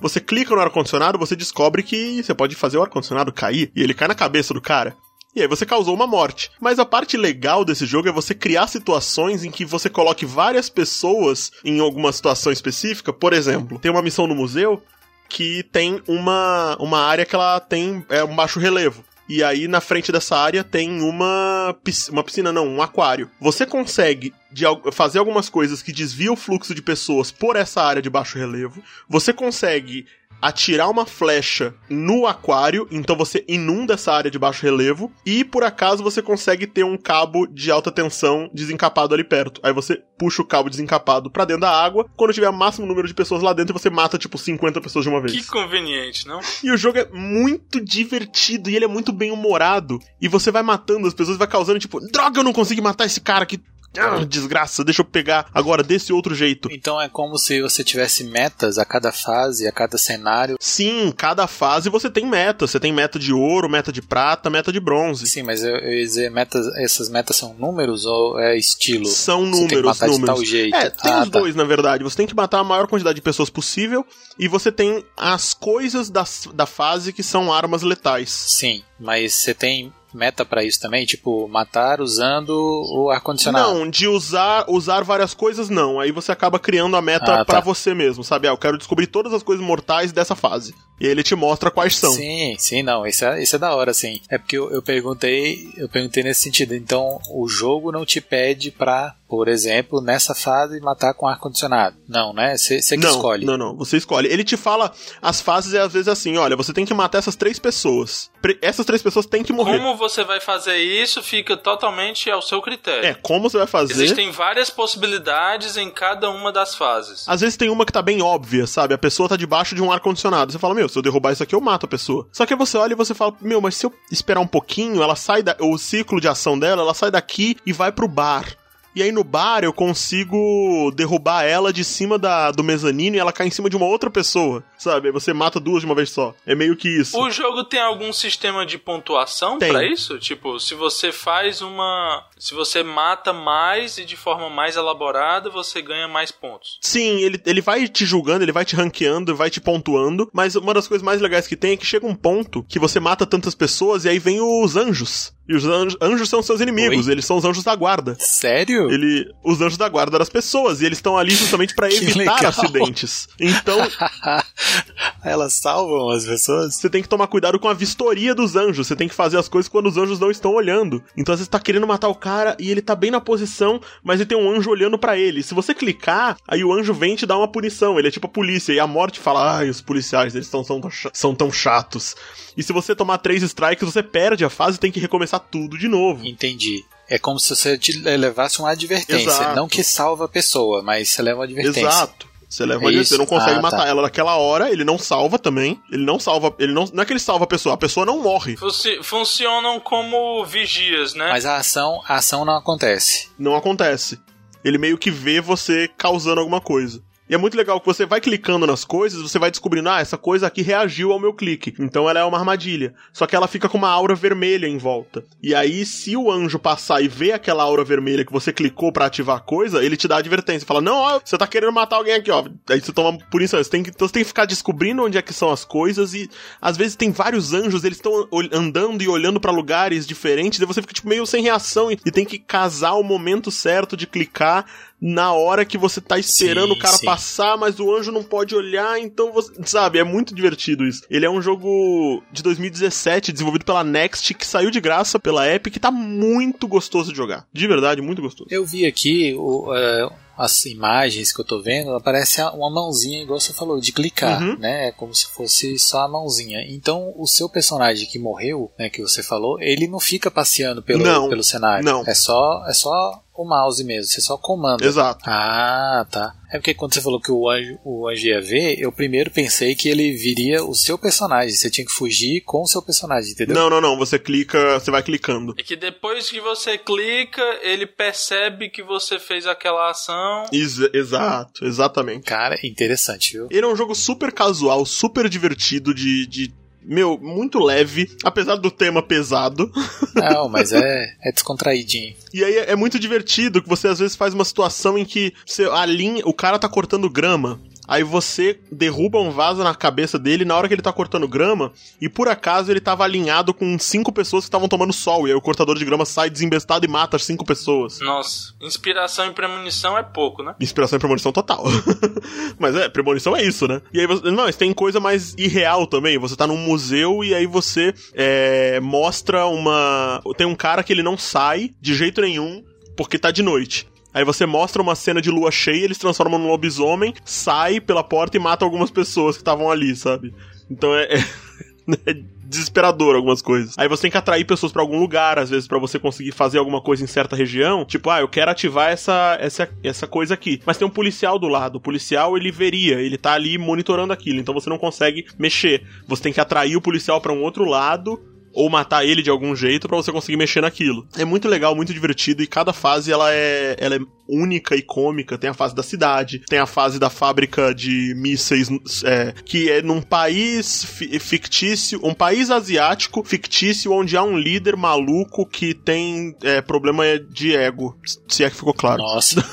Você clica no ar-condicionado, você descobre que você pode fazer o ar-condicionado cair e ele cai na cabeça do cara. E aí você causou uma morte. Mas a parte legal desse jogo é você criar situações em que você coloque várias pessoas em alguma situação específica. Por exemplo, tem uma missão no museu que tem uma, uma área que ela tem é, um baixo relevo. E aí, na frente dessa área, tem uma, pis- uma piscina, não, um aquário. Você consegue de fazer algumas coisas que desviam o fluxo de pessoas por essa área de baixo relevo. Você consegue atirar uma flecha no aquário, então você inunda essa área de baixo relevo, e por acaso você consegue ter um cabo de alta tensão desencapado ali perto. Aí você puxa o cabo desencapado pra dentro da água, quando tiver o máximo número de pessoas lá dentro, você mata tipo 50 pessoas de uma vez.
Que conveniente, não?
E o jogo é muito divertido e ele é muito bem humorado. E você vai matando as pessoas, vai causando tipo, droga, eu não consegui matar esse cara aqui. Ah, desgraça, deixa eu pegar agora desse outro jeito.
Então é como se você tivesse metas a cada fase, a cada cenário.
Sim, cada fase você tem meta. Você tem meta de ouro, meta de prata, meta de bronze.
Sim, mas eu, eu ia dizer, metas, essas metas são números ou é estilo?
São
Você tem que
números,
de
números.
tal jeito.
É, tem
Ah,
os
tá.
dois, na verdade. Você tem que matar a maior quantidade de pessoas possível e você tem as coisas das, da fase que são armas letais.
Sim, mas você tem meta pra isso também? Tipo, matar usando o ar-condicionado?
Não, de usar usar várias coisas, não. Aí você acaba criando a meta
Ah, tá.
pra você mesmo, sabe? Ah, eu quero descobrir todas as coisas mortais dessa fase. E ele te mostra quais são.
Sim, sim, não, isso é, isso é da hora, sim. É porque eu, eu perguntei, eu perguntei nesse sentido. Então, o jogo não te pede pra, por exemplo, nessa fase matar com ar-condicionado. Não, né? Você que
não,
escolhe.
não, não. Você escolhe. Ele te fala as fases é às vezes assim, olha, você tem que matar essas três pessoas. Pre- essas três pessoas têm que morrer.
Como você vai fazer isso fica totalmente ao seu critério.
É, como você vai fazer?
Existem várias possibilidades em cada uma das fases.
Às vezes tem uma que tá bem óbvia, sabe? A pessoa tá debaixo de um ar-condicionado. Você fala, meu, se eu derrubar isso aqui, eu mato a pessoa. Só que aí você olha e você fala, meu, mas se eu esperar um pouquinho, ela sai da. O ciclo de ação dela, ela sai daqui e vai pro bar. E aí no bar eu consigo derrubar ela de cima da, do mezanino e ela cai em cima de uma outra pessoa, sabe? Você mata duas de uma vez só. É meio que isso.
O jogo tem algum sistema de pontuação pra isso? Tipo, se você faz uma. Se você mata mais e de forma mais elaborada, você ganha mais pontos.
Sim, ele, ele vai te julgando, ele vai te ranqueando, vai te pontuando, mas uma das coisas mais legais que tem é que chega um ponto que você mata tantas pessoas e aí vem os anjos. E os anjos, anjos são seus inimigos,
Oi?
eles são os anjos da guarda.
Sério?
Ele, os anjos da guarda das pessoas, e eles estão ali justamente pra
Que
evitar acidentes. Então,
Elas salvam as pessoas?
você tem que tomar cuidado com a vistoria dos anjos. Você tem que fazer as coisas quando os anjos não estão olhando. Então, às vezes, tá querendo matar o cara e ele tá bem na posição, mas ele tem um anjo olhando pra ele. Se você clicar, aí o anjo vem te dar uma punição. Ele é tipo a polícia. E a morte fala: ai, os policiais, eles tão, são, são tão chatos. E se você tomar três strikes, você perde a fase e tem que recomeçar tudo de novo.
Entendi. É como se você te levasse uma advertência.
Exato.
Não que salva a pessoa, mas você leva uma advertência.
Exato. Você leva
É
uma
isso?
você não consegue
Ah,
matar
tá.
ela naquela hora, ele não salva também. Ele não salva, ele não, não é que ele salva a pessoa, a pessoa não morre.
Funci- funcionam como vigias, né?
Mas a ação, a ação não acontece.
Não acontece. Ele meio que vê você causando alguma coisa. E é muito legal que você vai clicando nas coisas, você vai descobrindo, ah, essa coisa aqui reagiu ao meu clique. Então ela é uma armadilha. Só que ela fica com uma aura vermelha em volta. E aí, se o anjo passar e ver aquela aura vermelha que você clicou pra ativar a coisa, ele te dá advertência. Fala, não, ó, você tá querendo matar alguém aqui, ó. Aí você toma punição. Você tem que, então você tem que ficar descobrindo onde é que são as coisas e às vezes tem vários anjos, eles estão andando e olhando pra lugares diferentes, e você fica tipo meio sem reação e, e tem que casar o momento certo de clicar na hora que você tá esperando
Sim,
o cara
sim.
passar, mas o anjo não pode olhar, então você. Sabe, é muito divertido isso. Ele é um jogo de 2017, desenvolvido pela Next, que saiu de graça pela Epic, que tá muito gostoso de jogar. De verdade, muito gostoso.
Eu vi aqui o, é, as imagens que eu tô vendo, aparece uma mãozinha, igual você falou, de clicar,
Uhum.
né? É como se fosse só a mãozinha. Então, o seu personagem que morreu, né, que você falou, ele não fica passeando pelo,
Não,
pelo cenário.
não.
É só, é só o mouse mesmo, você só comanda.
Exato.
Ah, tá. É porque quando você falou que o anjo, o anjo ia ver, eu primeiro pensei que ele viria o seu personagem. Você tinha que fugir com o seu personagem, entendeu?
Não, não, não. Você clica, você vai clicando.
E que depois que você clica, ele percebe que você fez aquela ação.
Ex- exato, exatamente.
Cara, interessante, viu?
Ele é um jogo super casual, super divertido, de. de meu, muito leve, apesar do tema pesado.
Não, mas é, é descontraidinho.
E aí é muito divertido que você às vezes faz uma situação em que você, a linha, o cara tá cortando grama. Aí você derruba um vaso na cabeça dele na hora que ele tá cortando grama, e por acaso ele tava alinhado com cinco pessoas que estavam tomando sol, e aí o cortador de grama sai desembestado e mata as cinco pessoas.
Nossa, inspiração e premonição é pouco, né?
Inspiração e premonição total. mas é, premonição é isso, né? E aí você. Não, mas tem coisa mais irreal também. Você tá num museu e aí você é, mostra uma. Tem um cara que ele não sai de jeito nenhum porque tá de noite. Aí você mostra uma cena de lua cheia, eles transformam num lobisomem, sai pela porta e mata algumas pessoas que estavam ali, sabe? Então é- é desesperador algumas coisas. Aí você tem que atrair pessoas pra algum lugar, às vezes, pra você conseguir fazer alguma coisa em certa região. Tipo, ah, eu quero ativar essa, essa, essa coisa aqui. Mas tem um policial do lado. O policial, ele veria, ele tá ali monitorando aquilo. Então você não consegue mexer. Você tem que atrair o policial pra um outro lado ou matar ele de algum jeito pra você conseguir mexer naquilo. É muito legal, muito divertido e cada fase ela é, ela é única e cômica. Tem a fase da cidade, tem a fase da fábrica de mísseis é, que é num país fi- fictício, um país asiático fictício onde há um líder maluco que tem é, problema de ego, se é que ficou claro.
Nossa.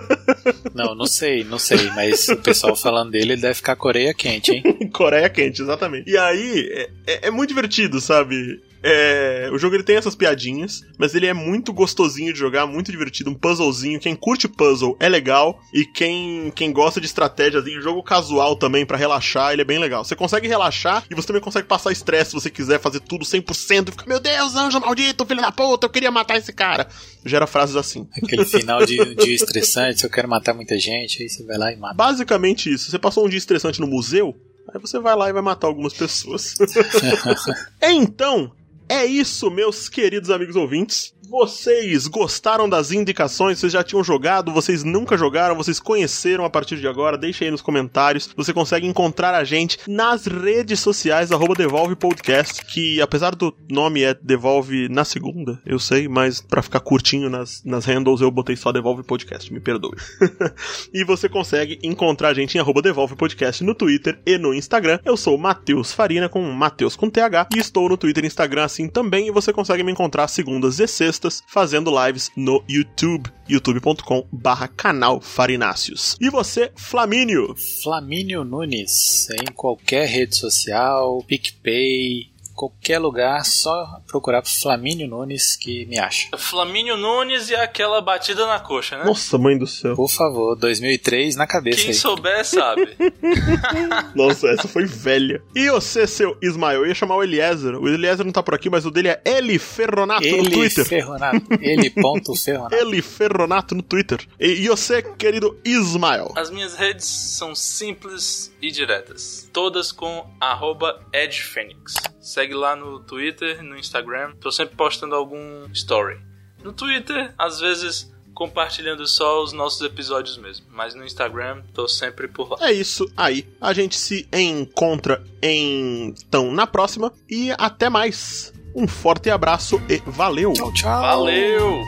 não, não sei, não sei, mas o pessoal falando dele, ele deve ficar Coreia quente, hein?
Coreia quente, exatamente. E aí, é, é- é muito divertido, sabe? É, o jogo ele tem essas piadinhas, mas ele é muito gostosinho de jogar, muito divertido, um puzzlezinho. Quem curte puzzle é legal e quem, quem gosta de estratégias e jogo casual também pra relaxar, ele é bem legal. Você consegue relaxar e você também consegue passar estresse se você quiser fazer tudo 100% e ficar, meu Deus, anjo maldito, filho da puta, eu queria matar esse cara. Gera frases assim.
Aquele final de dia estressante, se eu quero matar muita gente, aí você vai lá e mata.
Basicamente isso. Você passou um dia estressante no museu, aí você vai lá e vai matar algumas pessoas. então, é isso, meus queridos amigos ouvintes. Vocês gostaram das indicações? Vocês já tinham jogado? Vocês nunca jogaram? Vocês conheceram a partir de agora? Deixa aí nos comentários. Você consegue encontrar a gente nas redes sociais, arroba Devolve Podcast, que apesar do nome é Devolve na segunda, eu sei, mas pra ficar curtinho nas, nas handles eu botei só Devolve Podcast, me perdoe. e você consegue encontrar a gente em arroba Devolve Podcast no Twitter e no Instagram. Eu sou Matheus Farina, com Matheus com TH, e estou no Twitter e Instagram assim também, e você consegue me encontrar segundas e sextas fazendo lives no YouTube, youtube.com barra canal Farináceos. E você, Flamínio?
Flamínio Nunes, em qualquer rede social, PicPay, qualquer lugar, só procurar Flamínio Nunes que me acha.
Flamínio Nunes e aquela batida na coxa, né?
Nossa, mãe do céu.
Por favor, 2003 na cabeça
Quem
aí.
souber sabe.
Nossa, essa foi velha. E você, seu Ismael? Eu ia chamar o Eliezer. O Eliezer não tá por aqui, mas o dele é Eli Ferronato no
Ele
Twitter.
Ferronato. Ele ponto Ferronato.
Eli Ferronato no Twitter. E, e você, querido Ismael?
As minhas redes são simples e diretas. Todas com arroba edfenix. Segue lá no Twitter, no Instagram. Tô sempre postando algum story. No Twitter, às vezes compartilhando só os nossos episódios mesmo. Mas no Instagram, tô sempre por lá.
É isso aí. A gente se encontra então na próxima. E até mais. Um forte abraço e valeu!
Tchau, tchau.
Valeu!